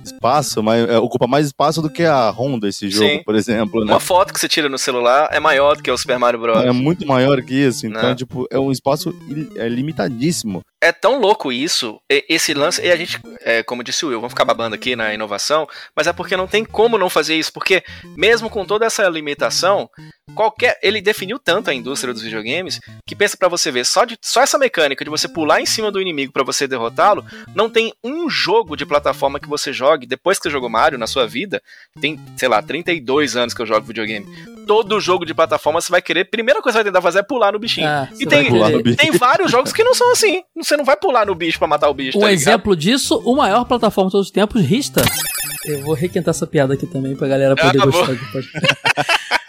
espaço, mas é, ocupa mais espaço do que a Honda esse jogo, Sim. por exemplo. Né? Uma foto que você tira no celular é maior do que o Super Mario Bros. É muito maior que isso, então, Não. tipo, é um espaço é limitadíssimo é tão louco isso, esse lance, e a gente, é, como disse o Will, vamos ficar babando aqui na inovação, mas é porque não tem como não fazer isso, porque mesmo com toda essa limitação, qualquer, ele definiu tanto a indústria dos videogames que pensa para você ver, só, de, só essa mecânica de você pular em cima do inimigo para você derrotá-lo, não tem um jogo de plataforma que você jogue depois que você jogou Mario na sua vida, tem, sei lá, 32 anos que eu jogo videogame. Todo jogo de plataforma você vai querer, primeira coisa que você vai tentar fazer é pular no bichinho. Ah, e tem, [laughs] tem vários jogos que não são assim. Não você não vai pular no bicho para matar o bicho. Um tá exemplo disso, o maior plataforma de todos os tempos, Rista. Eu vou requentar essa piada aqui também pra galera poder ah, gostar do [laughs]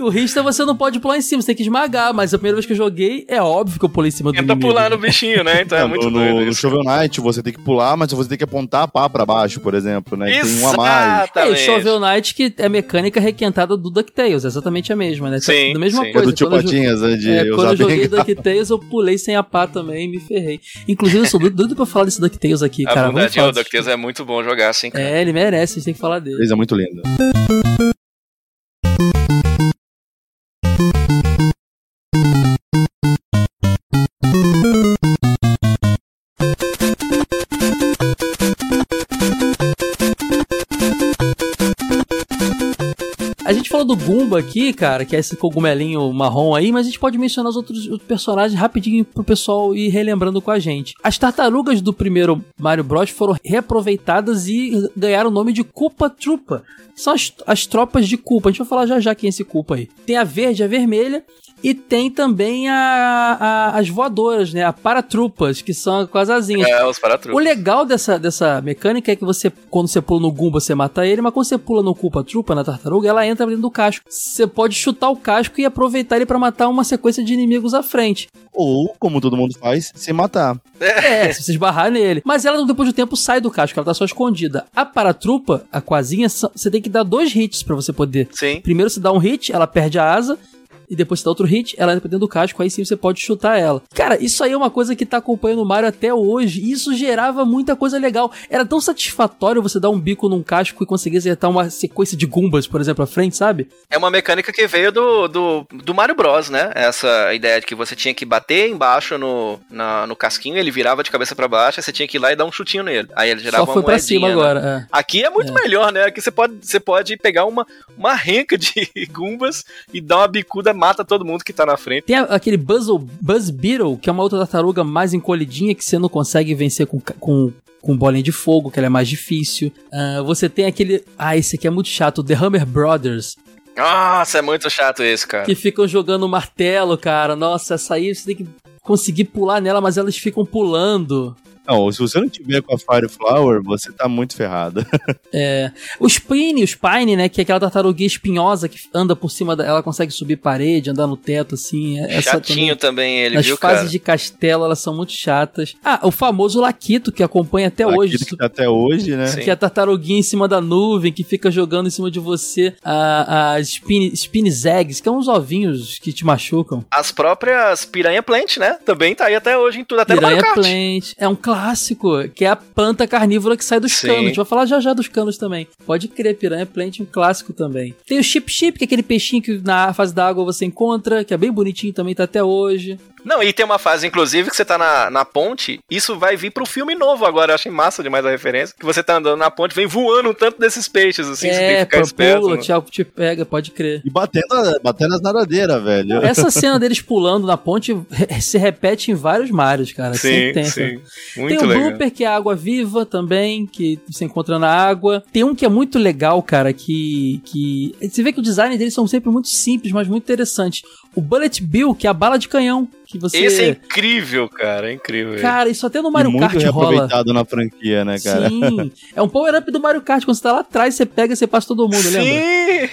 o Rista você não pode pular em cima, você tem que esmagar, mas a primeira vez que eu joguei, é óbvio que eu pulei em cima do Tenta inimigo. pular no bichinho, né? Então é, [laughs] É, muito no, doido no, isso. Shovel Knight você tem que pular, mas você tem que apontar a pá pra baixo, por exemplo, né? Tem um a mais. É, Exatamente. Shovel Knight, que é mecânica requentada do DuckTales, é exatamente a mesma, né? Sim, da mesma sim. É coisa. do tio quando eu jo- Patinhas, né? De É, quando eu joguei bengala. DuckTales, eu pulei sem a pá também e me ferrei. Inclusive, eu sou doido- doido pra falar desse DuckTales aqui, A cara. Vamos bondade, falar o. DuckTales é muito bom jogar assim, cara. É, ele merece, a gente tem que falar dele. Coisa muito linda. Falou do Goomba aqui, cara, que é esse cogumelinho marrom aí, mas a gente pode mencionar os outros personagens rapidinho pro pessoal ir relembrando com a gente. As tartarugas do primeiro Mario Bros foram reaproveitadas e ganharam o nome de Koopa Troopa. São as, as tropas de Koopa. A gente vai falar já já quem é esse Koopa aí. Tem a verde, a vermelha. E tem também a, a- as voadoras, né? A paratrupas, que são com as asinhas. É, os O paratrupas. legal dessa, dessa mecânica é que você, quando você pula no Goomba, você mata ele, mas quando você pula no Culpa Trupa, na tartaruga, ela entra dentro do casco. Você pode chutar o casco e aproveitar ele pra matar uma sequência de inimigos à frente. Ou, como todo mundo faz, se matar. É, [laughs] se você esbarrar nele. Mas ela, depois do tempo, sai do casco, ela tá só escondida. A paratrupa, a quasinha, só- você tem que dar dois hits pra você poder. Sim. Primeiro você dá um hit, ela perde a asa. E depois você dá outro hit, ela entra pra dentro do casco, aí sim você pode chutar ela. Cara, isso aí é uma coisa que tá acompanhando o Mario até hoje. E isso gerava muita coisa legal. Era tão satisfatório você dar um bico num casco e conseguir acertar uma sequência de Goombas, por exemplo, à frente, sabe? É uma mecânica que veio do, do, do Mario Bros, né? Essa ideia de que você tinha que bater embaixo no, na- no casquinho, ele virava de cabeça pra baixo, aí você tinha que ir lá e dar um chutinho nele. Aí ele gerava Só foi uma pra moedinha, cima né? agora. é. Aqui é muito melhor, né? Aqui você pode, você pode pegar uma, uma renca de [laughs] gumbas e dar uma bicuda, mata todo mundo que tá na frente. Tem aquele Buzz, Buzz Beetle, que é uma outra tartaruga mais encolhidinha que você não consegue vencer com, com, com bolinha de fogo, que ela é mais difícil. Ah, você tem aquele. Ah, esse aqui é muito chato, The Hammer Brothers, Nossa, é muito chato esse, cara. que ficam jogando martelo, cara. Nossa, essa aí você tem que conseguir pular nela, mas elas ficam pulando. Não, se você não tiver com a Fire Flower, você tá muito ferrado. [laughs] É, o Spine, o Spine, né, que é aquela tartaruguinha espinhosa que anda por cima da, ela consegue subir parede, andar no teto assim, é- essa Chatinho também ele, As viu, fases cara? de castelo, elas são muito chatas. Ah, o famoso Laquito, que acompanha até hoje. Aquilo que tá até hoje, né? Sim. Que é a tartaruguinha em cima da nuvem, que fica jogando em cima de você a- as spin, spines eggs, que são uns ovinhos que te machucam. As próprias Piranha Plant, né? Também tá aí até hoje em tudo, até no Piranha Mario Kart. Plant. É um clássico, que é a planta carnívora que sai dos Sim. canos. A gente vai falar já já dos canos também. Pode crer, Piranha Plant, um clássico também. Tem o Chip Chip, que é aquele peixinho que na fase da água você encontra, que é bem bonitinho também, tá até hoje. Não, e tem uma fase, inclusive, que você tá na, na ponte, isso vai vir pro filme novo agora, eu achei massa demais a referência, que você tá andando na ponte, vem voando um tanto desses peixes, assim, você tem que é, ficar esperto. pula, né? te, te pega, pode crer. E batendo, batendo as nadadeiras, velho. Essa cena deles pulando na ponte se repete em vários Marios, cara. Sempre Sim, sim. Tem Muito o legal. Blooper, que é a água viva também, que você encontra na água. Tem um que é muito legal, cara, que. que Você vê que o design deles são sempre muito simples, mas muito interessantes. O Bullet Bill, que é a bala de canhão. Que você. Esse é incrível, cara, é incrível. Cara, isso até no Mario muito Kart rola. reaproveitado na franquia, né, cara? Sim. É um power-up do Mario Kart. Quando você tá lá atrás, você pega e você passa todo mundo, lembra? Sim!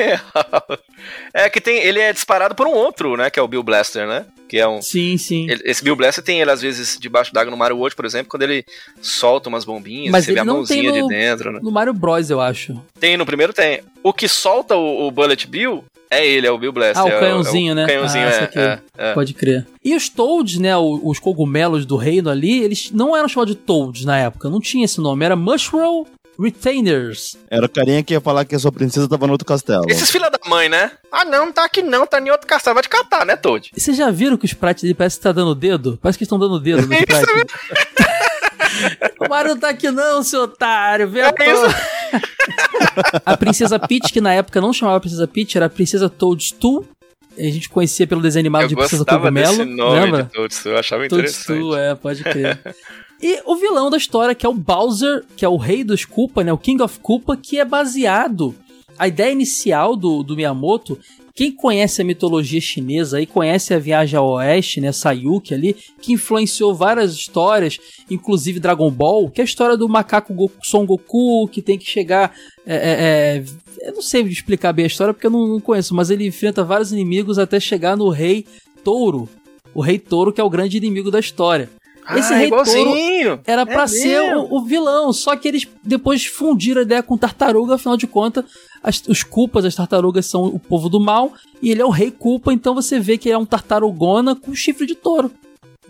[laughs] é que tem, ele é disparado por um outro, né, que é o Bill Blaster, né? Que é um Sim, sim. ele- esse Bill Blaster tem ele às vezes debaixo d'água no Mario World, por exemplo, quando ele solta umas bombinhas, Mas você vê ele a não mãozinha tem no- de dentro, né? No Mario Bros, eu acho. Tem no primeiro tem. O que solta o, o Bullet Bill é ele, é o Bill Blaster. Ah, o é canhãozinho, é o né? Canhãozinho, Ah, é, é, é. Pode crer. E os Toads, né? o- Os cogumelos do reino ali, eles não eram chamados de Toads na época. Não tinha esse nome. Era Mushroom Retainers. Era o carinha que ia falar que a sua princesa tava no outro castelo. Esses filha da mãe, né? Ah, não, tá aqui não, tá em outro castelo. Vai te catar, né, Toad? E vocês já viram que os sprites dele parece que tá dando dedo? Parece que estão dando dedo no [laughs] Isso sprite. [laughs] o Mario não tá aqui não, seu otário. Vem É a [laughs] A Princesa Peach, que na época não chamava Princesa Peach, era a Princesa Toadstool. A gente conhecia pelo desenho animado Eu de Princesa Cogumelo. desse nome lembra? de Toadstool, eu achava interessante. Toadstool, é, pode crer. [laughs] E o vilão da história, que é o Bowser, que é o rei dos Koopa, né? O King of Koopa, que é baseado. A ideia inicial do, do Miyamoto quem conhece a mitologia chinesa e conhece a Viagem ao Oeste, né, Sayuki ali, que influenciou várias histórias, inclusive Dragon Ball, que é a história do macaco Goku, Son Goku, que tem que chegar. É, é, é, eu não sei explicar bem a história porque eu não, não conheço, mas ele enfrenta vários inimigos até chegar no Rei Touro. O Rei Touro, que é o grande inimigo da história. Esse ah, Rei igualzinho. Touro era pra É ser o, o vilão, só que eles depois fundiram a ideia com tartaruga, afinal de contas, as- os culpas, as tartarugas são o povo do mal, e ele é o rei culpa, então você vê que ele é um tartarugona com chifre de touro.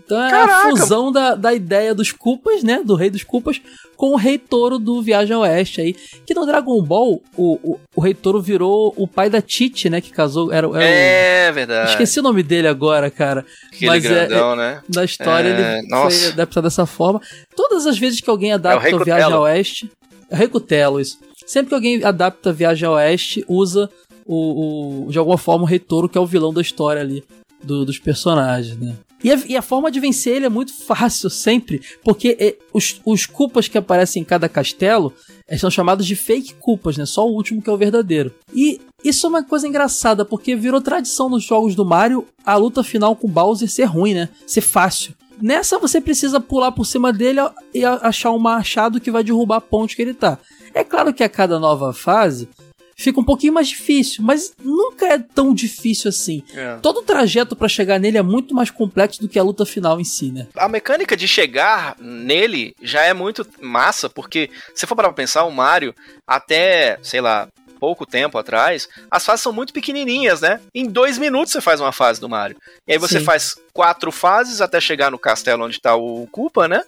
Então é a Caraca! fusão da, da ideia dos culpas, né? Do rei dos culpas, com o rei touro do Viagem ao Oeste aí. Que no Dragon Ball, o, o, o rei touro virou o pai da Tite, né? Que casou. Era, era É o, verdade. Esqueci o nome dele agora, cara. Aquele mas é- grandão, né? da história, É, ele nossa. foi adaptado dessa forma. Todas as vezes que alguém adapta Rei o Viagem Cutelo. ao Oeste. É o Rei Cutelo, isso. Sempre que alguém adapta Viagem ao Oeste, usa o, o- de alguma forma o Rei Touro, que é o vilão da história ali, do- dos personagens, né? E a, e a forma de vencer ele é muito fácil, sempre, porque é, os, os culpas que aparecem em cada castelo eh, são chamados de fake culpas, né? Só o último que é o verdadeiro. E isso é uma coisa engraçada, porque virou tradição nos jogos do Mario a luta final com Bowser ser ruim, né? Ser fácil. Nessa você precisa pular por cima dele e achar um machado que vai derrubar a ponte que ele tá. É claro que a cada nova fase fica um pouquinho mais difícil, mas nunca é tão difícil assim. É. Todo o trajeto pra chegar nele é muito mais complexo do que a luta final em si, né? A mecânica de chegar nele já é muito massa, porque se for para pensar, o Mario, até, sei lá, pouco tempo atrás, as fases são muito pequenininhas, né? Em dois minutos você faz uma fase do Mario. E aí você Sim. faz quatro fases até chegar no castelo onde tá o Koopa, né?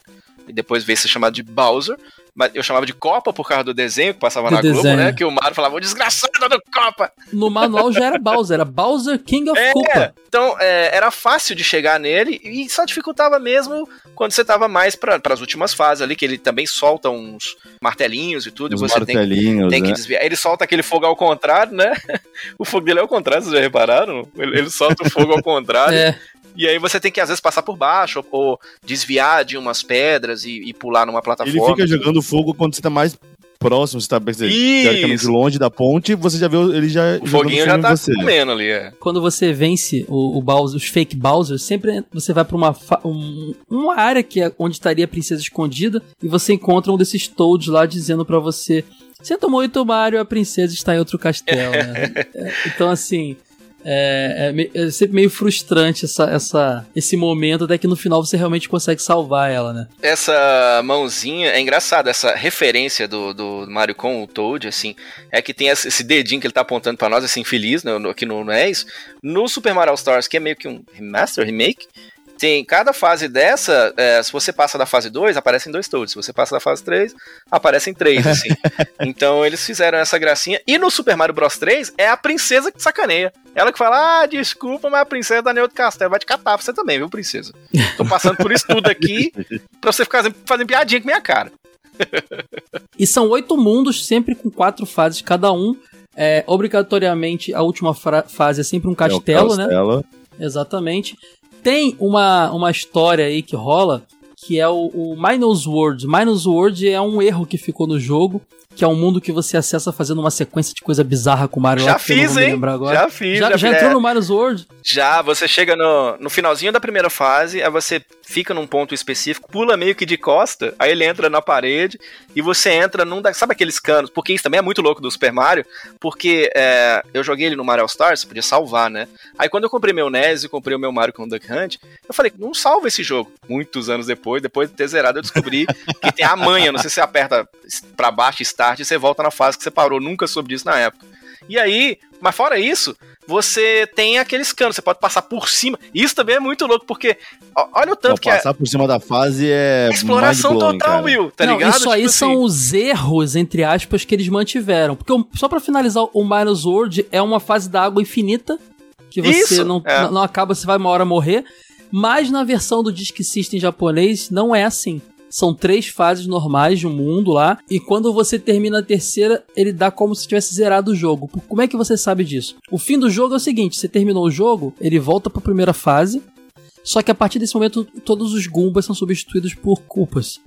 E depois veio ser chamado de Bowser. Mas eu chamava de Copa por causa do desenho que passava Do na Globo, desenho. né? Que o Mario falava, o desgraçado do Copa! No manual já era Bowser, era Bowser King of É, Koopa. então é, era fácil de chegar nele e só dificultava mesmo quando você tava mais para as últimas fases ali, que ele também solta uns martelinhos e tudo, Os e você tem, martelinhos, tem que né? desviar. Ele solta aquele fogo ao contrário, né? [laughs] O fogo dele é ao contrário, vocês já repararam? Ele, ele solta o fogo ao contrário. [laughs] É, E aí você tem que às vezes passar por baixo ou, ou desviar de umas pedras e, e pular numa Ele plataforma. fica jogando fogo quando você tá mais próximo, você tá teoricamente longe da ponte, você já viu ele já O foguinho já tá você. comendo ali, é. quando você vence o, o Bowser, os fake Bowser, sempre você vai pra uma, um- uma área que é onde estaria a princesa escondida e você encontra um desses Toads lá dizendo pra você: Sinto muito, Mario, a princesa está em outro castelo. né? [laughs] Então, assim. É, é é sempre meio frustrante essa, essa, esse momento, até que no final você realmente consegue salvar ela, né? essa mãozinha é engraçado, essa referência do, do Mario com o Toad, assim, é que tem esse dedinho que ele tá apontando pra nós, assim, feliz, né, no- aqui no NES. No Super Mario All Stars, que é meio que um remaster, remake, tem cada fase dessa, é, se você passa da fase 2, aparecem dois Toads. Se você passa da fase 3, aparecem três, [laughs] assim. então eles fizeram essa gracinha. E no Super Mario Bros 3, é a princesa que sacaneia. Ela que fala, ah, desculpa, mas a princesa tá em outro castelo. Vai te catar você também, viu, princesa? Tô passando por isso tudo aqui [laughs] pra você ficar fazendo piadinha com minha cara. E são oito mundos, sempre com quatro fases cada um. É, obrigatoriamente, a última fase é sempre um É o castelo, né? castelo. Exatamente. Tem uma, uma história aí que rola, que é o, o Minus World. Minus World é um erro que ficou no jogo, que é um mundo que você acessa fazendo uma sequência de coisa bizarra com o Mario Já não fiz, hein? Já fiz, Já, já, já entrou É, no Minus World? Já, você chega no, no finalzinho da primeira fase, aí você fica num ponto específico, pula meio que de costa, aí ele entra na parede e você entra num da, sabe aqueles canos? Porque isso também é muito louco do Super Mario, porque é, eu joguei ele no Mario All Stars, você podia salvar, né? Aí quando eu comprei meu NES e comprei o meu Mario com o Duck Hunt, eu falei, não salva esse jogo. Muitos anos depois, depois de ter zerado, eu descobri que tem a manha, não sei se você aperta pra baixo start e você volta na fase que você parou, nunca soube disso na época. E aí, mas fora isso, você tem aqueles canos, você pode passar por cima. Isso também é muito louco, porque olha o tanto Não, que é passar por cima da fase é exploração total, cara. Will, tá não, ligado? isso aí Tipo são assim, os erros, entre aspas, que eles mantiveram. Porque só pra finalizar, o Minus World é uma fase da água infinita, que você Isso, não, é. não acaba, você vai uma hora morrer. Mas na versão do Disk System japonês, não é assim. São três fases normais de um mundo lá, e quando você termina a terceira, ele dá como se tivesse zerado o jogo. Como é que você sabe disso? O fim do jogo é o seguinte: você terminou o jogo, ele volta pra primeira fase, só que a partir desse momento todos os Goombas são substituídos por culpas.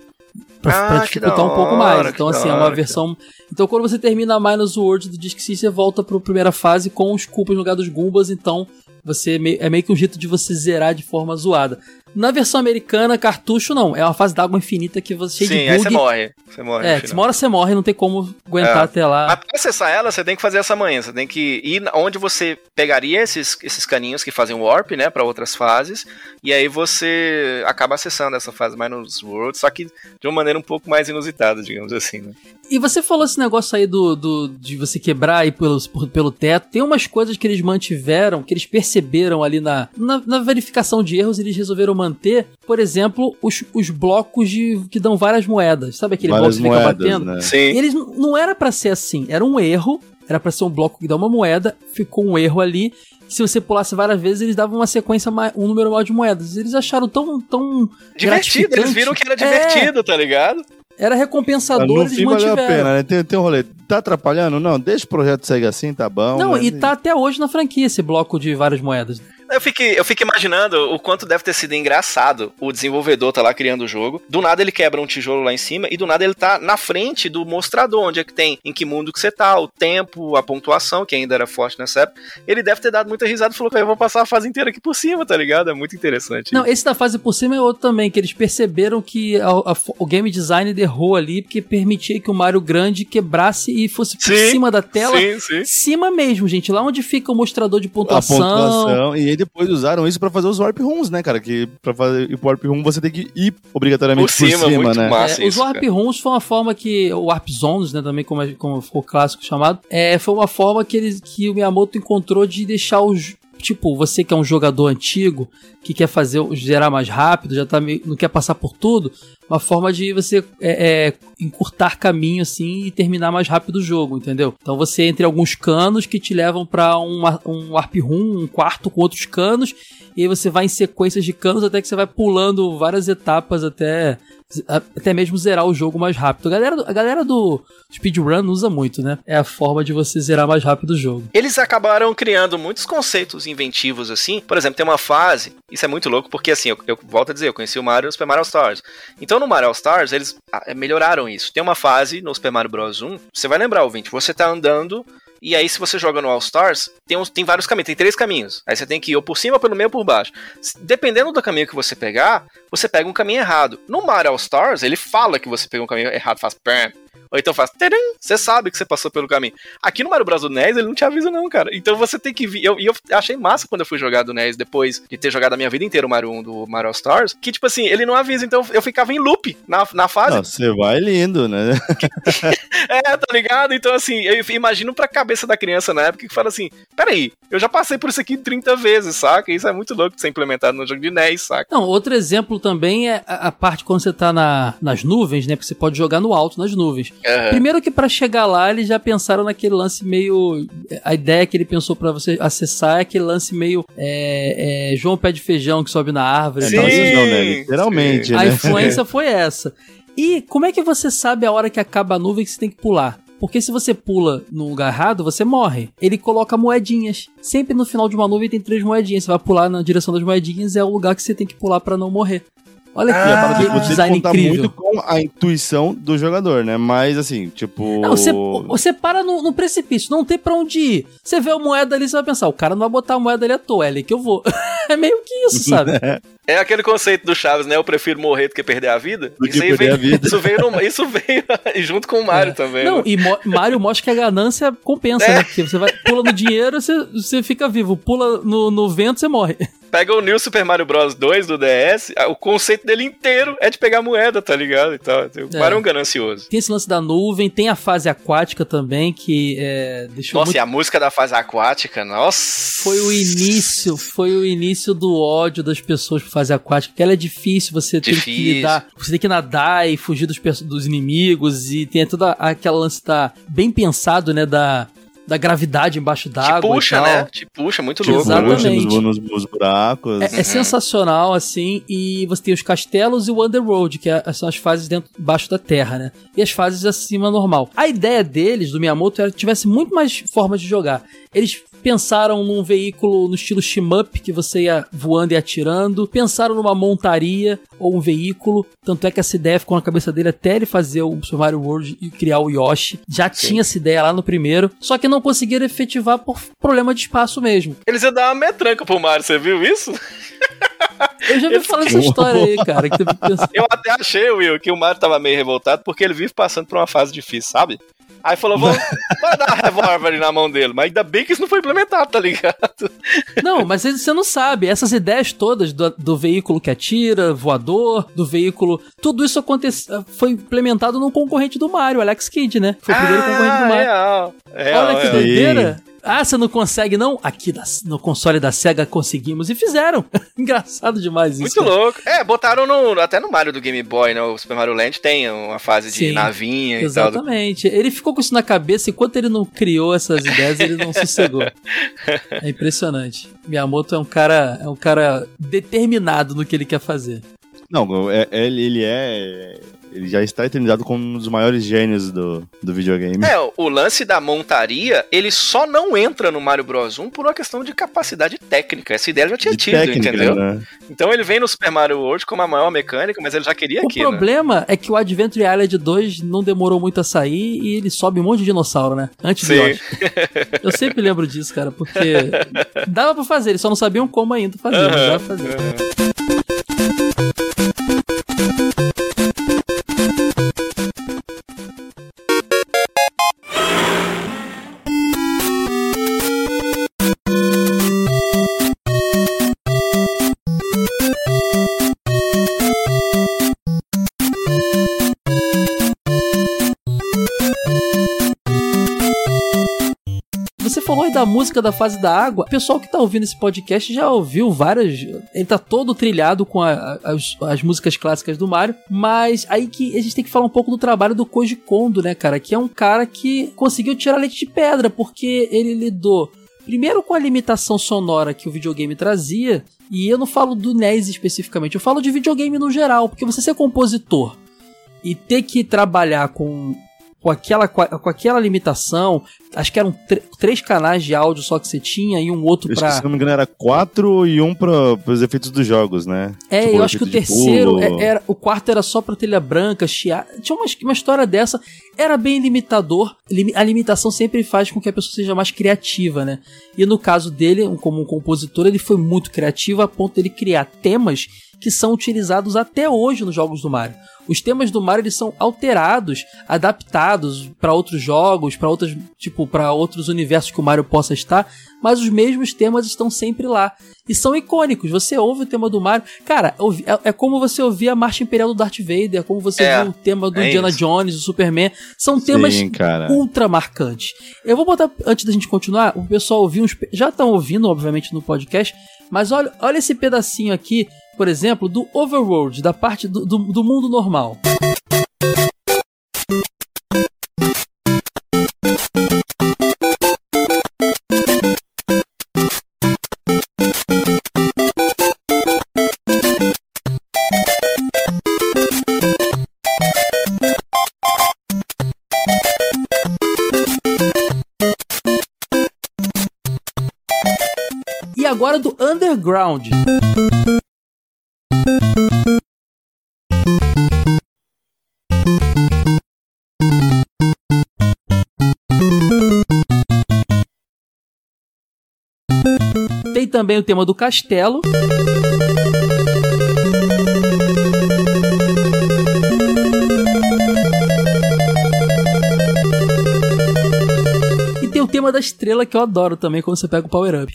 Pra, ah, pra dificultar um pouco mais. Então, assim, é uma versão. Então, quando você termina a Minus World do Disc System, você volta pra primeira fase com os Koopas no lugar dos Goombas. Então, você é meio que um jeito de você zerar de forma zoada. Na versão americana, cartucho não. É uma fase d'água infinita que você Sim, de bug. aí você morre. Você morre. É, se mora você morre, não tem como aguentar é. até lá. Mas pra acessar ela, você tem que fazer essa manhã. Você tem que ir onde você pegaria esses, esses caninhos que fazem warp, né, para outras fases. E aí você acaba acessando essa fase mais nos Worlds, só que de uma maneira um pouco mais inusitada, digamos assim, né? E você falou esse negócio aí do, do de você quebrar aí pelo, pelo teto. Tem umas coisas que eles mantiveram, que eles perceberam ali na, na, na verificação de erros, eles resolveram manter, por exemplo, os, os blocos de, que dão várias moedas. Sabe aquele várias bloco que moedas, fica batendo? Né? Sim. Eles não era para ser assim, era um erro, era para ser um bloco que dá uma moeda, ficou um erro ali. Se você pulasse várias vezes, eles davam uma sequência, um número maior de moedas. Eles acharam tão. tão divertido, eles viram que era divertido, é. tá ligado? Era recompensador, no eles fim mantiveram. Valeu a pena, né? Tem, tem um rolê. Tá atrapalhando? Não, deixa o projeto seguir assim, tá bom. Não, mas... e tá até hoje na franquia esse bloco de várias moedas. Eu fico, eu fico imaginando o quanto deve ter sido engraçado. O desenvolvedor tá lá criando o jogo. Do nada ele quebra um tijolo lá em cima e do nada ele tá na frente do mostrador, onde é que tem, em que mundo que você tá, o tempo, a pontuação, que ainda era forte nessa época. Ele deve ter dado muita risada e falou: eu vou passar a fase inteira aqui por cima, tá ligado? É muito interessante. Não, esse da fase por cima é outro também, que eles perceberam que a, a, o game design errou ali, porque permitia que o Mario grande quebrasse e fosse por sim, cima da tela. Sim, sim. Cima mesmo, gente. Lá onde fica o mostrador de pontuação. A pontuação. E depois usaram isso para fazer os warp rooms, né, cara? Que pra fazer o warp room você tem que ir obrigatoriamente por cima, por cima né? É, os warp rooms foi uma forma que o warp zones, né, também como, como ficou clássico chamado, é, foi uma forma que eles que o Miyamoto encontrou de deixar os tipo, você que é um jogador antigo, que quer fazer gerar mais rápido, já tá meio, não quer passar por tudo, uma forma de você é, é, encurtar caminho assim e terminar mais rápido o jogo, entendeu? Então você entre alguns canos que te levam para um, um warp room, um quarto com outros canos, e aí você vai em sequências de canos até que você vai pulando várias etapas até até mesmo zerar o jogo mais rápido. A galera, a galera do speedrun usa muito, né? É a forma de você zerar mais rápido o jogo. Eles acabaram criando muitos conceitos inventivos assim. Por exemplo, tem uma fase, isso é muito louco porque assim, eu, eu volto a dizer, eu conheci o Mario no Super Mario Stars. Então no Mario Stars eles ah, melhoraram isso. Tem uma fase no Super Mario Bros 1, você vai lembrar, ouvinte, você tá andando e aí, se você joga no All Stars, tem, uns, tem vários caminhos, tem três caminhos. Aí você tem que ir ou por cima, pelo meio ou por baixo. Dependendo do caminho que você pegar, você pega um caminho errado. No Mario All Stars, ele fala que você pegou um caminho errado, faz pam, ou então faz. Você sabe que você passou pelo caminho. Aqui no Mario Bros. do NES, ele não te avisa, não, cara. Então você tem que vir. E eu, eu, achei massa quando eu fui jogar do NES, depois de ter jogado a minha vida inteira o Mario 1 do Mario Stars, que, tipo assim, ele não avisa. Então eu ficava em loop na, na fase. Você vai lindo, né? [laughs] é, tá ligado? Então, assim, eu imagino pra cabeça da criança na época que fala assim: peraí, eu já passei por isso aqui 30 vezes, saca? Isso é muito louco de ser implementado no jogo de NES, saca? Não, outro exemplo também é a, a parte quando você tá na, nas nuvens, né? Porque você pode jogar no alto, nas nuvens. Uhum. Primeiro que para chegar lá, eles já pensaram naquele lance meio. A ideia que ele pensou para você acessar é aquele lance meio. É, é, João Pé de Feijão que sobe na árvore. Sim, não, não, né? Literalmente. A né? influência [laughs] foi essa. E como é que você sabe a hora que acaba a nuvem que você tem que pular? Porque se você pula no lugar errado, você morre. Ele coloca moedinhas. Sempre no final de uma nuvem tem três moedinhas. Você vai pular na direção das moedinhas, é o lugar que você tem que pular para não morrer. Olha aqui, ah, a tipo, design incrível. muito com a intuição do jogador, né? Mas assim, tipo. Não, você, você para no, no, precipício, não tem pra onde ir. Você vê a moeda ali, você vai pensar, o cara não vai botar a moeda ali à toa, é ali que eu vou. [laughs] é meio que isso, [laughs] sabe? É aquele conceito do Chaves, né? Eu prefiro morrer do que perder a vida. Do isso, aí veio, a vida. isso veio, no, [laughs] isso veio junto com o Mario é. também. Não, né? e Mo Mario mostra que a ganância compensa, é. né? Porque você vai pula no dinheiro, você, você fica vivo. Pula no, no vento, você morre. Pega o New Super Mario Bros 2 do DS, o conceito dele inteiro é de pegar moeda, tá ligado? Então, o é. Mario é um ganancioso. Tem esse lance da nuvem, tem a fase aquática também, que é, deixou Nossa, muito... e a música da fase aquática, nossa! Foi o início, foi o início do ódio das pessoas por fase aquática, que ela é difícil, você difícil. tem que lidar, você tem que nadar e fugir dos, dos inimigos, e tem toda aquela lance da, bem pensado, né, da da gravidade embaixo d'água. Te puxa, né? Te puxa, muito louco. Exatamente. Nos, nos, buracos. É, é uhum. sensacional, assim, e você tem os castelos e o Underworld, que é, são as fases dentro, baixo da terra, né? E as fases acima normal. A ideia deles, do Miyamoto, era que tivesse muito mais formas de jogar. Eles pensaram num veículo no estilo shmup, que você ia voando e atirando, pensaram numa montaria ou um veículo, tanto é que essa ideia ficou na cabeça dele até ele fazer o Super Mario World e criar o Yoshi. Já Sim. tinha essa ideia lá no primeiro, só que não conseguiram efetivar por problema de espaço mesmo. Eles iam dar uma metranca pro Mario, você viu isso? Eu já vi falando essa história aí, cara. Eu até achei, Will, que o Mario tava meio revoltado porque ele vive passando por uma fase difícil, sabe? Aí falou, [laughs] vamos, dar um revólver na mão dele. Mas ainda bem que isso não foi implementado, tá ligado? Não, mas você não sabe. Essas ideias todas do, do veículo que atira, voador, do veículo. Tudo isso aconteceu, foi implementado no concorrente do Mario, Alex Kidd, né? Foi o primeiro ah, concorrente do Mario. Real, real, Olha que real. doideira. Ah, você não consegue, não? Aqui no console da SEGA conseguimos. E fizeram. [laughs] Engraçado demais isso. Muito cara. louco. É, botaram no, até no Mario do Game Boy, né? O Super Mario Land tem uma fase de Sim, navinha e tal. Exatamente. Ele ficou com isso na cabeça e enquanto ele não criou essas ideias, ele não sossegou. [laughs] É impressionante. Miyamoto é um cara, é um cara determinado no que ele quer fazer. Não, é, ele, ele é ele já está eternizado como um dos maiores gênios do, do videogame. É, o lance da montaria, ele só não entra no Mario Bros 1 por uma questão de capacidade técnica. Essa ideia já tinha de tido, técnica, entendeu? Né? Então ele vem no Super Mario World como a maior mecânica, mas ele já queria o aqui. O né? problema né? é que o Adventure Island 2 não demorou muito a sair e ele sobe um monte de dinossauro, né? Antes Sim. do Eu sempre lembro disso, cara, porque [laughs] dava pra fazer, eles só não sabiam como ainda fazer, uhum, mas dava pra fazer. Uhum. Da música da fase da água, o pessoal que tá ouvindo esse podcast já ouviu várias. Ele tá todo trilhado com a, as, as músicas clássicas do Mario, mas aí que a gente tem que falar um pouco do trabalho do Koji Kondo, né, cara? Que é um cara que conseguiu tirar leite de pedra, porque ele lidou primeiro com a limitação sonora que o videogame trazia, e eu não falo do NES especificamente, eu falo de videogame no geral, porque você ser compositor e ter que trabalhar com com aquela, com aquela limitação, acho que eram três canais de áudio só que você tinha e um outro para. Se não me engano, era quatro e um para os efeitos dos jogos, né? É, tipo, eu acho que o terceiro, é, era, o quarto era só pra telha branca, chiar. Tinha uma, uma história dessa, era bem limitador. A limitação sempre faz com que a pessoa seja mais criativa, né? E no caso dele, como um compositor, ele foi muito criativo a ponto de ele criar temas que são utilizados até hoje nos jogos do Mario. Os temas do Mario eles são alterados, adaptados para outros jogos, para outros, tipo, para outros universos que o Mario possa estar, mas os mesmos temas estão sempre lá e são icônicos. Você ouve o tema do Mario, cara, é, é como você ouvir a marcha imperial do Darth Vader, é como você é, ouvir o tema do é Indiana isso. Jones, do Superman, são temas Sim, ultra marcantes. Eu vou botar antes da gente continuar, o pessoal ouvir uns, já estão ouvindo, obviamente, no podcast, mas olha, olha esse pedacinho aqui por exemplo, do overworld, da parte do, do, do mundo normal. Agora do underground. Também o tema do castelo. E tem o tema da estrela que eu adoro também quando você pega o Power Up.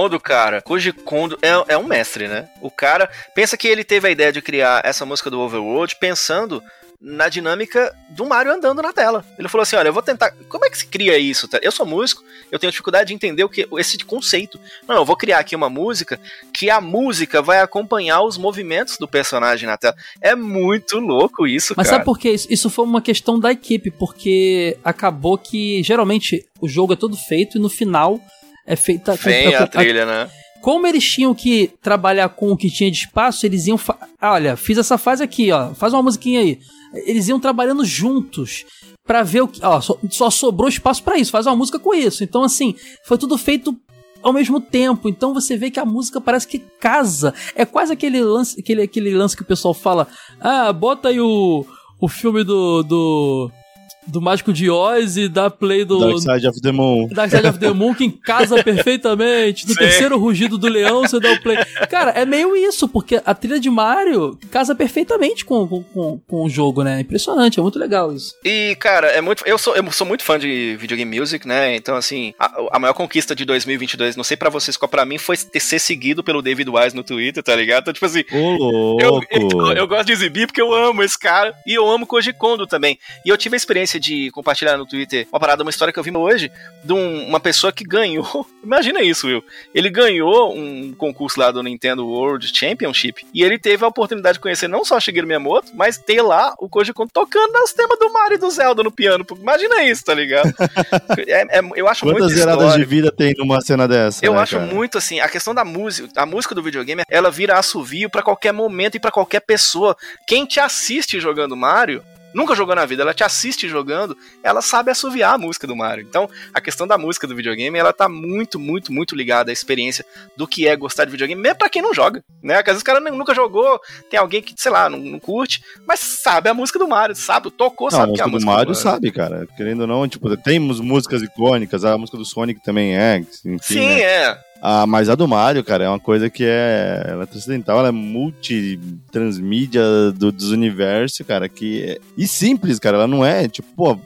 Kondo, cara, Koji Kondo é, é um mestre, né? O cara pensa que ele teve a ideia de criar essa música do Overworld pensando na dinâmica do Mario andando na tela. Ele falou assim: olha, eu vou tentar. Como é que se cria isso? Eu sou músico, eu tenho dificuldade de entender o que esse conceito. Não, eu vou criar aqui uma música que a música vai acompanhar os movimentos do personagem na tela. É muito louco isso, Mas cara. sabe por quê? Isso, isso foi uma questão da equipe, porque acabou que geralmente o jogo é todo feito e no final é feita Vem a, a trilha, né? Como eles tinham que trabalhar com o que tinha de espaço, eles iam. Olha, fiz essa fase aqui, ó. Faz uma musiquinha aí. Eles iam trabalhando juntos para ver o que. Ó, só, só sobrou espaço para isso. Faz uma música com isso. Então, assim, foi tudo feito ao mesmo tempo. Então você vê que a música parece que casa. É quase aquele lance, aquele, aquele lance que o pessoal fala: ah, bota aí o, o filme do. do do Mágico de Oz e da play do. Dark Side of the Moon. Dark Side of the Moon, que casa [laughs] perfeitamente. No Sim. terceiro rugido do leão, você dá o play. Cara, é meio isso, porque a trilha de Mario casa perfeitamente com, com, com, o jogo, né? Impressionante, é muito legal isso. E, cara, é muito. Eu sou, eu sou muito fã de videogame music, né? Então, assim, a, a maior conquista de 2022, não sei para vocês qual pra mim, foi ter ser seguido pelo David Wise no Twitter, tá ligado? Então, tipo assim. Ô, eu, eu, eu, gosto de exibir porque eu amo esse cara e eu amo Koji Kondo também. E eu tive a experiência de compartilhar no Twitter uma parada, uma história que eu vi hoje de um, uma pessoa que ganhou. [laughs] Imagina isso, Will. Ele ganhou um concurso lá do Nintendo World Championship e ele teve a oportunidade de conhecer não só Shigeru Miyamoto, mas ter lá o Koji Kondo tocando os temas do Mario e do Zelda no piano. Imagina isso, tá ligado? [laughs] é, é, eu acho Quantas muito zeradas de vida tem numa cena dessa? Eu né, acho cara? muito assim, a questão da música, a música do videogame, ela vira assovio para qualquer momento e para qualquer pessoa. Quem te assiste jogando Mario nunca jogou na vida, ela te assiste jogando, ela sabe assoviar a música do Mario. Então, a questão da música do videogame, ela tá muito, muito, muito ligada à experiência do que é gostar de videogame, mesmo pra quem não joga, né? Porque às vezes o cara nunca jogou, tem alguém que, sei lá, não, não curte, mas sabe a música do Mario, sabe, tocou, não, sabe que é a música do Mario. do Mario. sabe, cara, querendo ou não, tipo, temos músicas icônicas, a música do Sonic também é, enfim, Sim, né? é. Ah, mas a do Mario, cara, é uma coisa que é, ela é transcendental, ela é multi-transmídia do, dos universos, cara, que é, e simples, cara, ela não é, tipo, pô,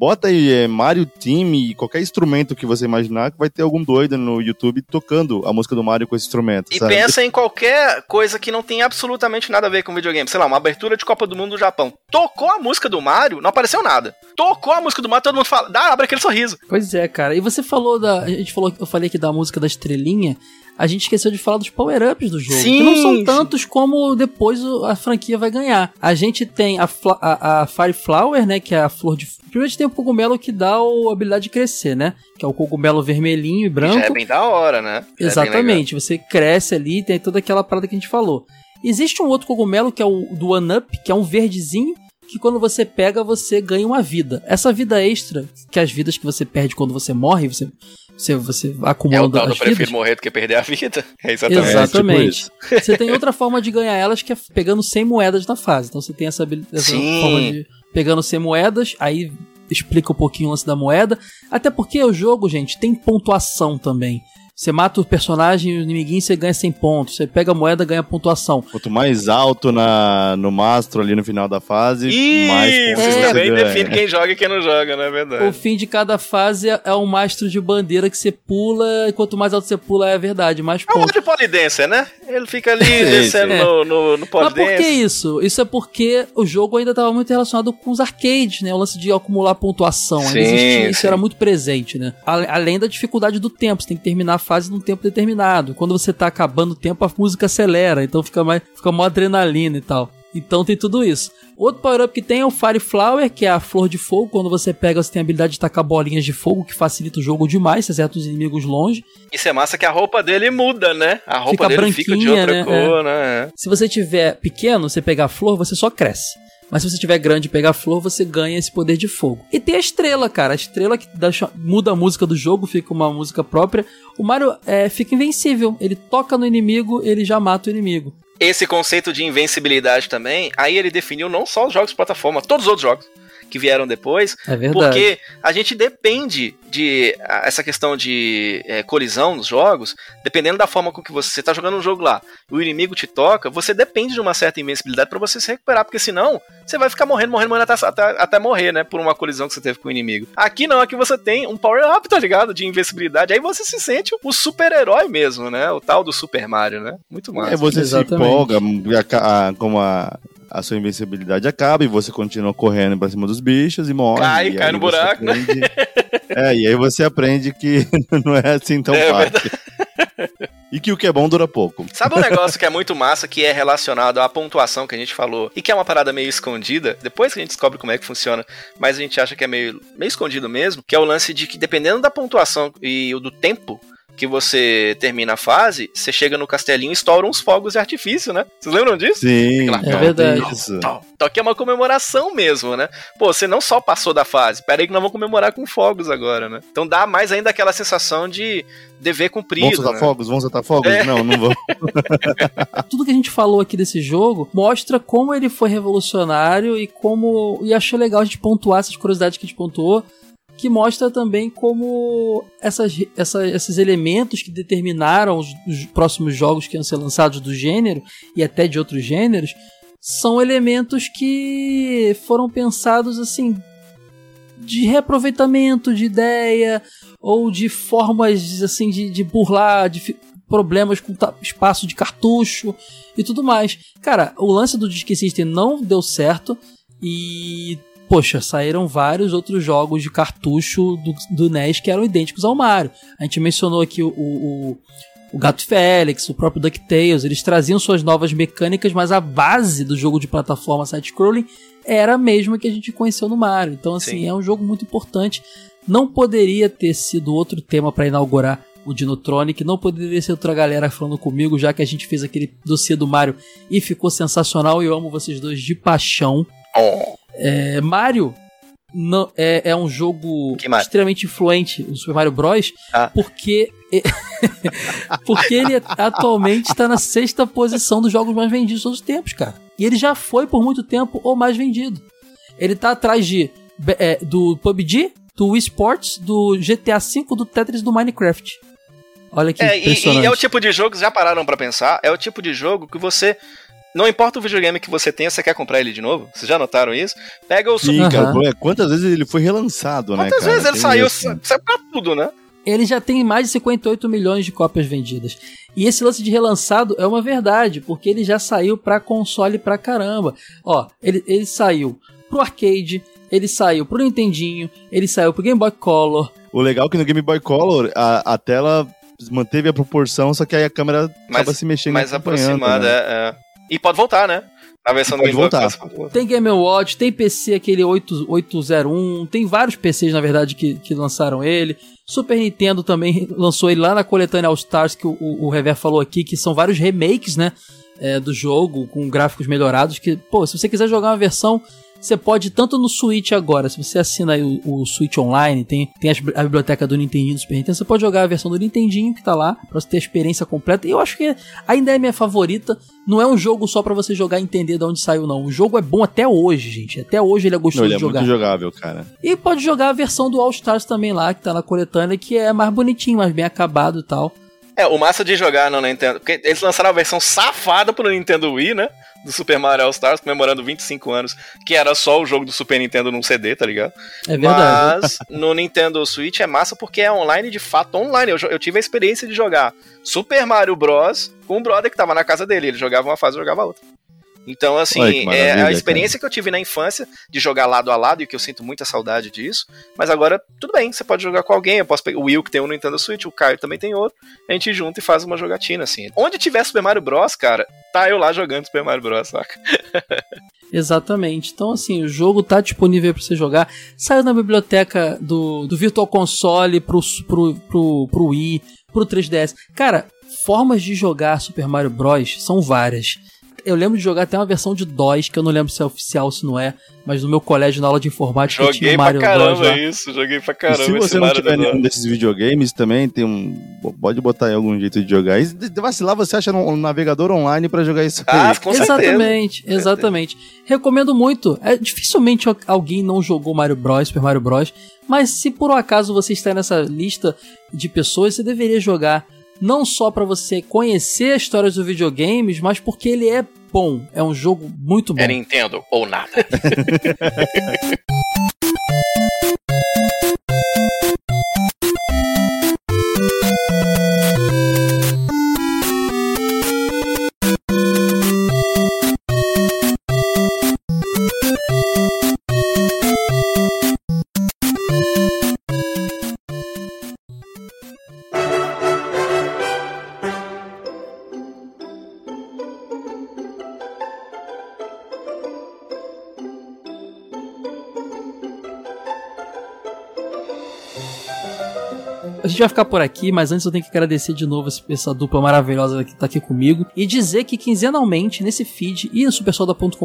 Bota aí é, Mario Team e qualquer instrumento que você imaginar que vai ter algum doido no YouTube tocando a música do Mario com esse instrumento. E sabe? pensa em qualquer coisa que não tem absolutamente nada a ver com videogame. Sei lá, uma abertura de Copa do Mundo do Japão. Tocou a música do Mario, não apareceu nada. Tocou a música do Mario, todo mundo fala, dá, abre aquele sorriso. Pois é, cara. E você falou da. A gente falou, eu falei aqui da música da estrelinha a gente esqueceu de falar dos power-ups do jogo. Sim, que não são tantos como depois a franquia vai ganhar. A gente tem a, a, a Fire Flower, né? Que é a flor de. Primeiro a gente tem o cogumelo que dá a habilidade de crescer, né? Que é o cogumelo vermelhinho e branco. Já é bem da hora, né? Já é Exatamente. É você cresce ali, tem toda aquela parada que a gente falou. Existe um outro cogumelo que é o do One Up, que é um verdezinho que quando você pega, você ganha uma vida. Essa vida extra, que é as vidas que você perde quando você morre, você você, você acumulando é o tal do prefiro morrer do que perder a vida. [laughs] É exatamente. Exatamente. É, tipo [laughs] você tem outra forma de ganhar elas que é pegando 100 moedas na fase. Então você tem essa, essa forma de pegando 100 moedas, aí explica um pouquinho o lance da moeda. Até porque o jogo, gente, tem pontuação também. Você mata o personagem, o inimiguinho, você ganha 100 pontos. Você pega a moeda, ganha pontuação. Quanto mais alto na, no mastro ali no final da fase, mais pontos Isso também define quem joga e quem não joga, não é verdade? O fim de cada fase é um mastro de bandeira que você pula, e quanto mais alto você pula, é verdade, mais pontos. É um modo de polidência, né? Ele fica ali [laughs] descendo é. no, no, no Mas por que isso? Isso é porque o jogo ainda estava muito relacionado com os arcades, né? O lance de acumular pontuação. Sim, existia, isso era muito presente, né? Além da dificuldade do tempo, você tem que terminar a fase num tempo determinado. Quando você tá acabando o tempo, a música acelera, então fica mais fica mais adrenalina e tal. Então tem tudo isso. Outro power-up que tem é o Fire Flower, que é a flor de fogo. Quando você pega, você tem a habilidade de tacar bolinhas de fogo, que facilita o jogo demais, você acerta os inimigos longe. Isso é massa que a roupa dele muda, né? A roupa fica dele fica de outra né? cor, é. né? Se você tiver pequeno, você pegar a flor, você só cresce. Mas se você tiver grande e pegar flor, você ganha esse poder de fogo. E tem a estrela, cara. A estrela que dá, muda a música do jogo, fica uma música própria. O Mario é, fica invencível. Ele toca no inimigo, ele já mata o inimigo. Esse conceito de invencibilidade também, aí ele definiu não só os jogos de plataforma, todos os outros jogos que vieram depois. É verdade. Porque a gente depende de essa questão de é, colisão nos jogos, dependendo da forma com que você está jogando um jogo lá, o inimigo te toca, você depende de uma certa invencibilidade para você se recuperar, porque senão você vai ficar morrendo, morrendo, morrendo até, até, até, morrer, né? Por uma colisão que você teve com o inimigo. Aqui não, aqui você tem um power-up, tá ligado? De invencibilidade. Aí você se sente o super-herói mesmo, né? O tal do Super Mario, né? Muito massa. É, você Exatamente. se empolga, como a a sua invencibilidade acaba e você continua correndo pra cima dos bichos e morre. Cai, e cai no buraco, né? aprende... né? É, e aí você aprende que [laughs] não é assim tão é, fácil. E que o que é bom dura pouco. Sabe um negócio que é muito massa, que é relacionado à pontuação que a gente falou, e que é uma parada meio escondida, depois que a gente descobre como é que funciona, mas a gente acha que é meio, meio escondido mesmo, que é o lance de que dependendo da pontuação e do tempo que você termina a fase, você chega no castelinho e estoura uns fogos de artifício, né? Vocês lembram disso? Sim, é verdade. Então aqui é uma comemoração mesmo, né? Pô, você não só passou da fase, pera aí que nós vamos comemorar com fogos agora, né? Então dá mais ainda aquela sensação de dever cumprido. Vamos soltar né? fogos? Vamos soltar fogos? É. Não, não vamos. [laughs] Tudo que a gente falou aqui desse jogo mostra como ele foi revolucionário e como. E achei legal a gente pontuar essas curiosidades que a gente pontuou que mostra também como essas, essa, esses elementos que determinaram os, os, próximos jogos que iam ser lançados do gênero e até de outros gêneros são elementos que foram pensados assim de reaproveitamento de ideia ou de formas assim de, de burlar de problemas com espaço de cartucho e tudo mais. Cara, o lance do Disk System não deu certo e poxa, saíram vários outros jogos de cartucho do, do NES que eram idênticos ao Mario. A gente mencionou aqui o, o, o Gato Félix, o próprio DuckTales, eles traziam suas novas mecânicas, mas a base do jogo de plataforma side-scrolling era a mesma que a gente conheceu no Mario. Então, assim, Sim. é um jogo muito importante. Não poderia ter sido outro tema para inaugurar o Dinotronic, não poderia ser outra galera falando comigo, já que a gente fez aquele dossiê do Mario e ficou sensacional. E eu amo vocês dois de paixão. Oh. É, Mario não, é, é um jogo extremamente influente, o Super Mario Bros. Ah. Porque. [laughs] porque ele atualmente está na sexta posição dos jogos mais vendidos de todos os tempos, cara. E ele já foi por muito tempo o mais vendido. Ele tá atrás de é, do PUBG, do Wii Sports, do GTA V, do Tetris do Minecraft. Olha que é, impressionante. E, e é o tipo de jogo, já pararam para pensar? É o tipo de jogo que você não importa o videogame que você tenha, você quer comprar ele de novo? Vocês já notaram isso? Pega o Sim, Super... cara, uhum. quantas vezes ele foi relançado, quantas né? Quantas vezes ele saiu, assim. saiu pra tudo, né? Ele já tem mais de 58 milhões de cópias vendidas. E esse lance de relançado é uma verdade, porque ele já saiu pra console pra caramba. Ó, ele, ele saiu pro arcade, ele saiu pro Nintendinho, ele saiu pro Game Boy Color. O legal é que no Game Boy Color a, a tela manteve a proporção, só que aí a câmera mais, acaba se mexendo. Mais aproximada, né? é, é. E pode voltar, né? Na versão do Pode voltar. Tem Game Watch, tem PC aquele 8, 801, tem vários PCs, na verdade, que, que lançaram ele. Super Nintendo também lançou ele lá na coletânea All Stars, que o, o, o Rever falou aqui, que são vários remakes, né? É, do jogo, com gráficos melhorados, que, pô, se você quiser jogar uma versão você pode, tanto no Switch agora, se você assina o, o, Switch Online, tem, tem a biblioteca do Nintendinho do Super Nintendo, você pode jogar a versão do Nintendinho que tá lá, pra você ter a experiência completa. E eu acho que ainda é minha favorita. Não é um jogo só para você jogar e entender de onde saiu, não. O jogo é bom até hoje, gente. Até hoje ele é gostoso não, ele de jogar. É muito jogável, cara. E pode jogar a versão do All Stars também lá, que tá na coletânea, que é mais bonitinho, mais bem acabado e tal. É, o massa de jogar no Nintendo. Porque eles lançaram a versão safada pro Nintendo Wii, né? Do Super Mario All Stars, comemorando 25 anos, que era só o jogo do Super Nintendo num CD, tá ligado? É verdade. Mas no Nintendo Switch é massa porque é online de fato online. Eu, eu tive a experiência de jogar Super Mario Bros. com um brother que tava na casa dele. Ele jogava uma fase e jogava outra. Então, assim, é a experiência cara. que eu tive na infância de jogar lado a lado e que eu sinto muita saudade disso. Mas agora, tudo bem, você pode jogar com alguém. Eu posso pegar o Will, que tem um Nintendo Switch, o Caio também tem outro. A gente junta e faz uma jogatina, assim. Onde tiver Super Mario Bros, cara, tá eu lá jogando Super Mario Bros, saca? [laughs] Exatamente. Então, assim, o jogo tá disponível para você jogar. Saiu na biblioteca do, do Virtual Console pro, pro, pro, pro Wii, pro 3DS. Cara, formas de jogar Super Mario Bros. são várias eu lembro de jogar até uma versão de DOS, que eu não lembro se é oficial ou se não é, mas no meu colégio, na aula de informática, joguei tinha o Mario pra caramba Bros. Lá. isso, joguei pra caramba. E se você não tiver nenhum desses videogames, também tem um. Pode botar aí algum jeito de jogar. E vacilar, você acha um navegador online para jogar isso ah, Com exatamente, certeza. exatamente. Recomendo muito. É, dificilmente alguém não jogou Mario Bros, Super Mario Bros. Mas se por um acaso você está nessa lista de pessoas, você deveria jogar não só para você conhecer a história dos videogames, mas porque ele é bom. É um jogo muito bom. É Nintendo ou nada. [laughs] a gente vai ficar por aqui, mas antes eu tenho que agradecer de novo essa dupla maravilhosa que tá aqui comigo e dizer que quinzenalmente nesse feed e no supersolda.com.br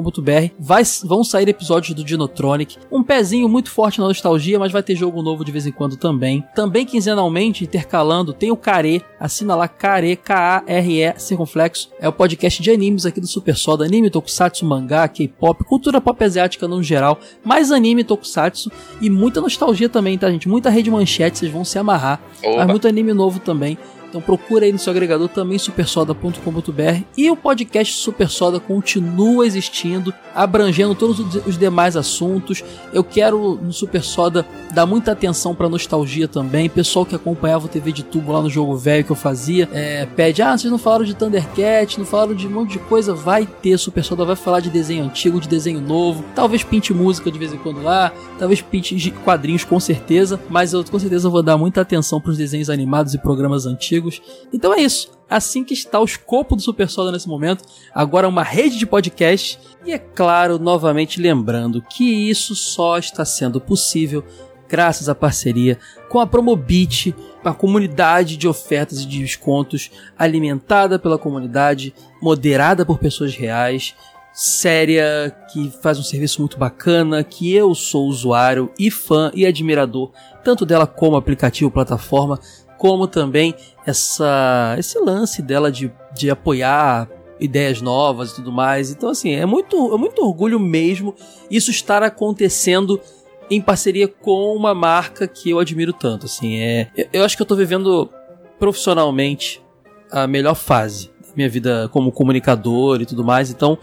vão sair episódios do Dinotronic. Um pezinho muito forte na nostalgia, mas vai ter jogo novo de vez em quando também. Também quinzenalmente, intercalando, tem o Care, assina lá Care, K-A-R-E, circunflexo. É o podcast de animes aqui do Super Soda, anime, tokusatsu, mangá, K-pop, cultura pop asiática no geral, mais anime, tokusatsu e muita nostalgia também, tá, gente? Muita rede manchete, vocês vão se amarrar. Oba. Mas muito anime novo também. Então procura aí no seu agregador também supersoda.com.br e o podcast Super Soda continua existindo, abrangendo todos os demais assuntos. Eu quero no Super Soda dar muita atenção para nostalgia também. Pessoal que acompanhava o TV de tubo lá no jogo velho que eu fazia, é, pede: "Ah, vocês não falaram de Thundercat, não falaram de um monte de coisa". Vai ter Super Soda vai falar de desenho antigo, de desenho novo. Talvez pinte música de vez em quando lá, talvez pinte quadrinhos com certeza, mas eu com certeza vou dar muita atenção para os desenhos animados e programas antigos amigos. Então é isso. Assim que está o escopo do Super Soda nesse momento, agora uma rede de podcast. E é claro, novamente lembrando que isso só está sendo possível graças à parceria com a Promobit, a comunidade de ofertas e de descontos alimentada pela comunidade, moderada por pessoas reais, séria, que faz um serviço muito bacana, que eu sou usuário e fã e admirador tanto dela como aplicativo, plataforma, como também essa esse lance dela de, de apoiar ideias novas e tudo mais. Então, assim, é muito, é muito orgulho mesmo isso estar acontecendo em parceria com uma marca que eu admiro tanto. Assim, é, eu acho que eu tô vivendo profissionalmente a melhor fase da minha vida como comunicador e tudo mais. Então,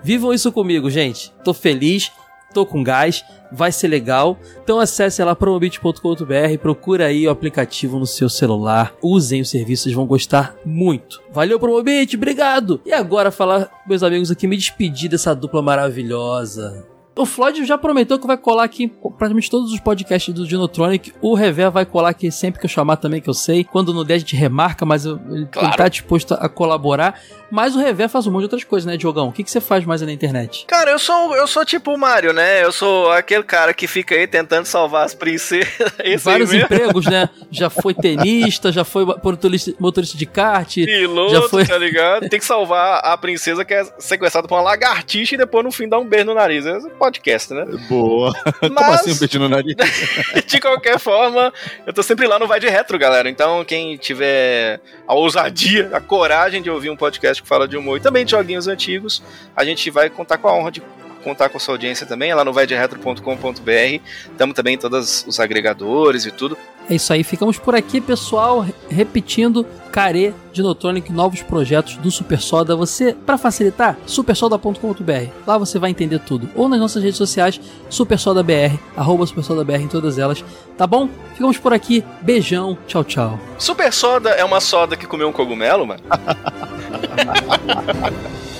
vivam isso comigo, gente. Tô feliz tô com gás, vai ser legal. Então acesse lá promobit.com.br, procura aí o aplicativo no seu celular, usem o serviço, vocês vão gostar muito. Valeu Promobit, obrigado! E agora falar, meus amigos aqui, me despedir dessa dupla maravilhosa. O Floyd já prometeu que vai colar aqui praticamente todos os podcasts do Dinotronic. O Rever vai colar aqui sempre que eu chamar também, que eu sei. Quando no 10 a gente remarca, mas ele, claro. tá disposto a colaborar. Mas o Rever faz um monte de outras coisas, né, Diogão? O que, que você faz mais na internet? Cara, eu sou, eu sou tipo o Mario, né? Eu sou aquele cara que fica aí tentando salvar as princesas. [laughs] Vários empregos, né? [laughs] Já foi tenista, já foi motorista de kart. Piloto, já foi... tá ligado? Tem que salvar a princesa que é sequestrada por uma lagartixa e depois no fim dar um beijo no nariz. É podcast, né? Boa. [laughs] Mas, assim um beijo no nariz? [laughs] de qualquer forma, eu tô sempre lá no Vai de Retro, galera. Então, quem tiver a ousadia, a coragem de ouvir um podcast que fala de humor e também de joguinhos antigos, a gente vai contar com a honra de contar com a sua audiência também, é lá no vaidretro.com.br. Estamos também em todos os agregadores e tudo. É isso aí, ficamos por aqui, pessoal. Repetindo, Care, Dinotronic, novos projetos do Super Soda. Você, para facilitar, supersoda.com.br. Lá você vai entender tudo. Ou nas nossas redes sociais, SuperSodaBR, arroba SuperSodaBR em todas elas. Tá bom? Ficamos por aqui. Beijão, tchau, tchau. Super Soda é uma soda que comeu um cogumelo, mano? [laughs]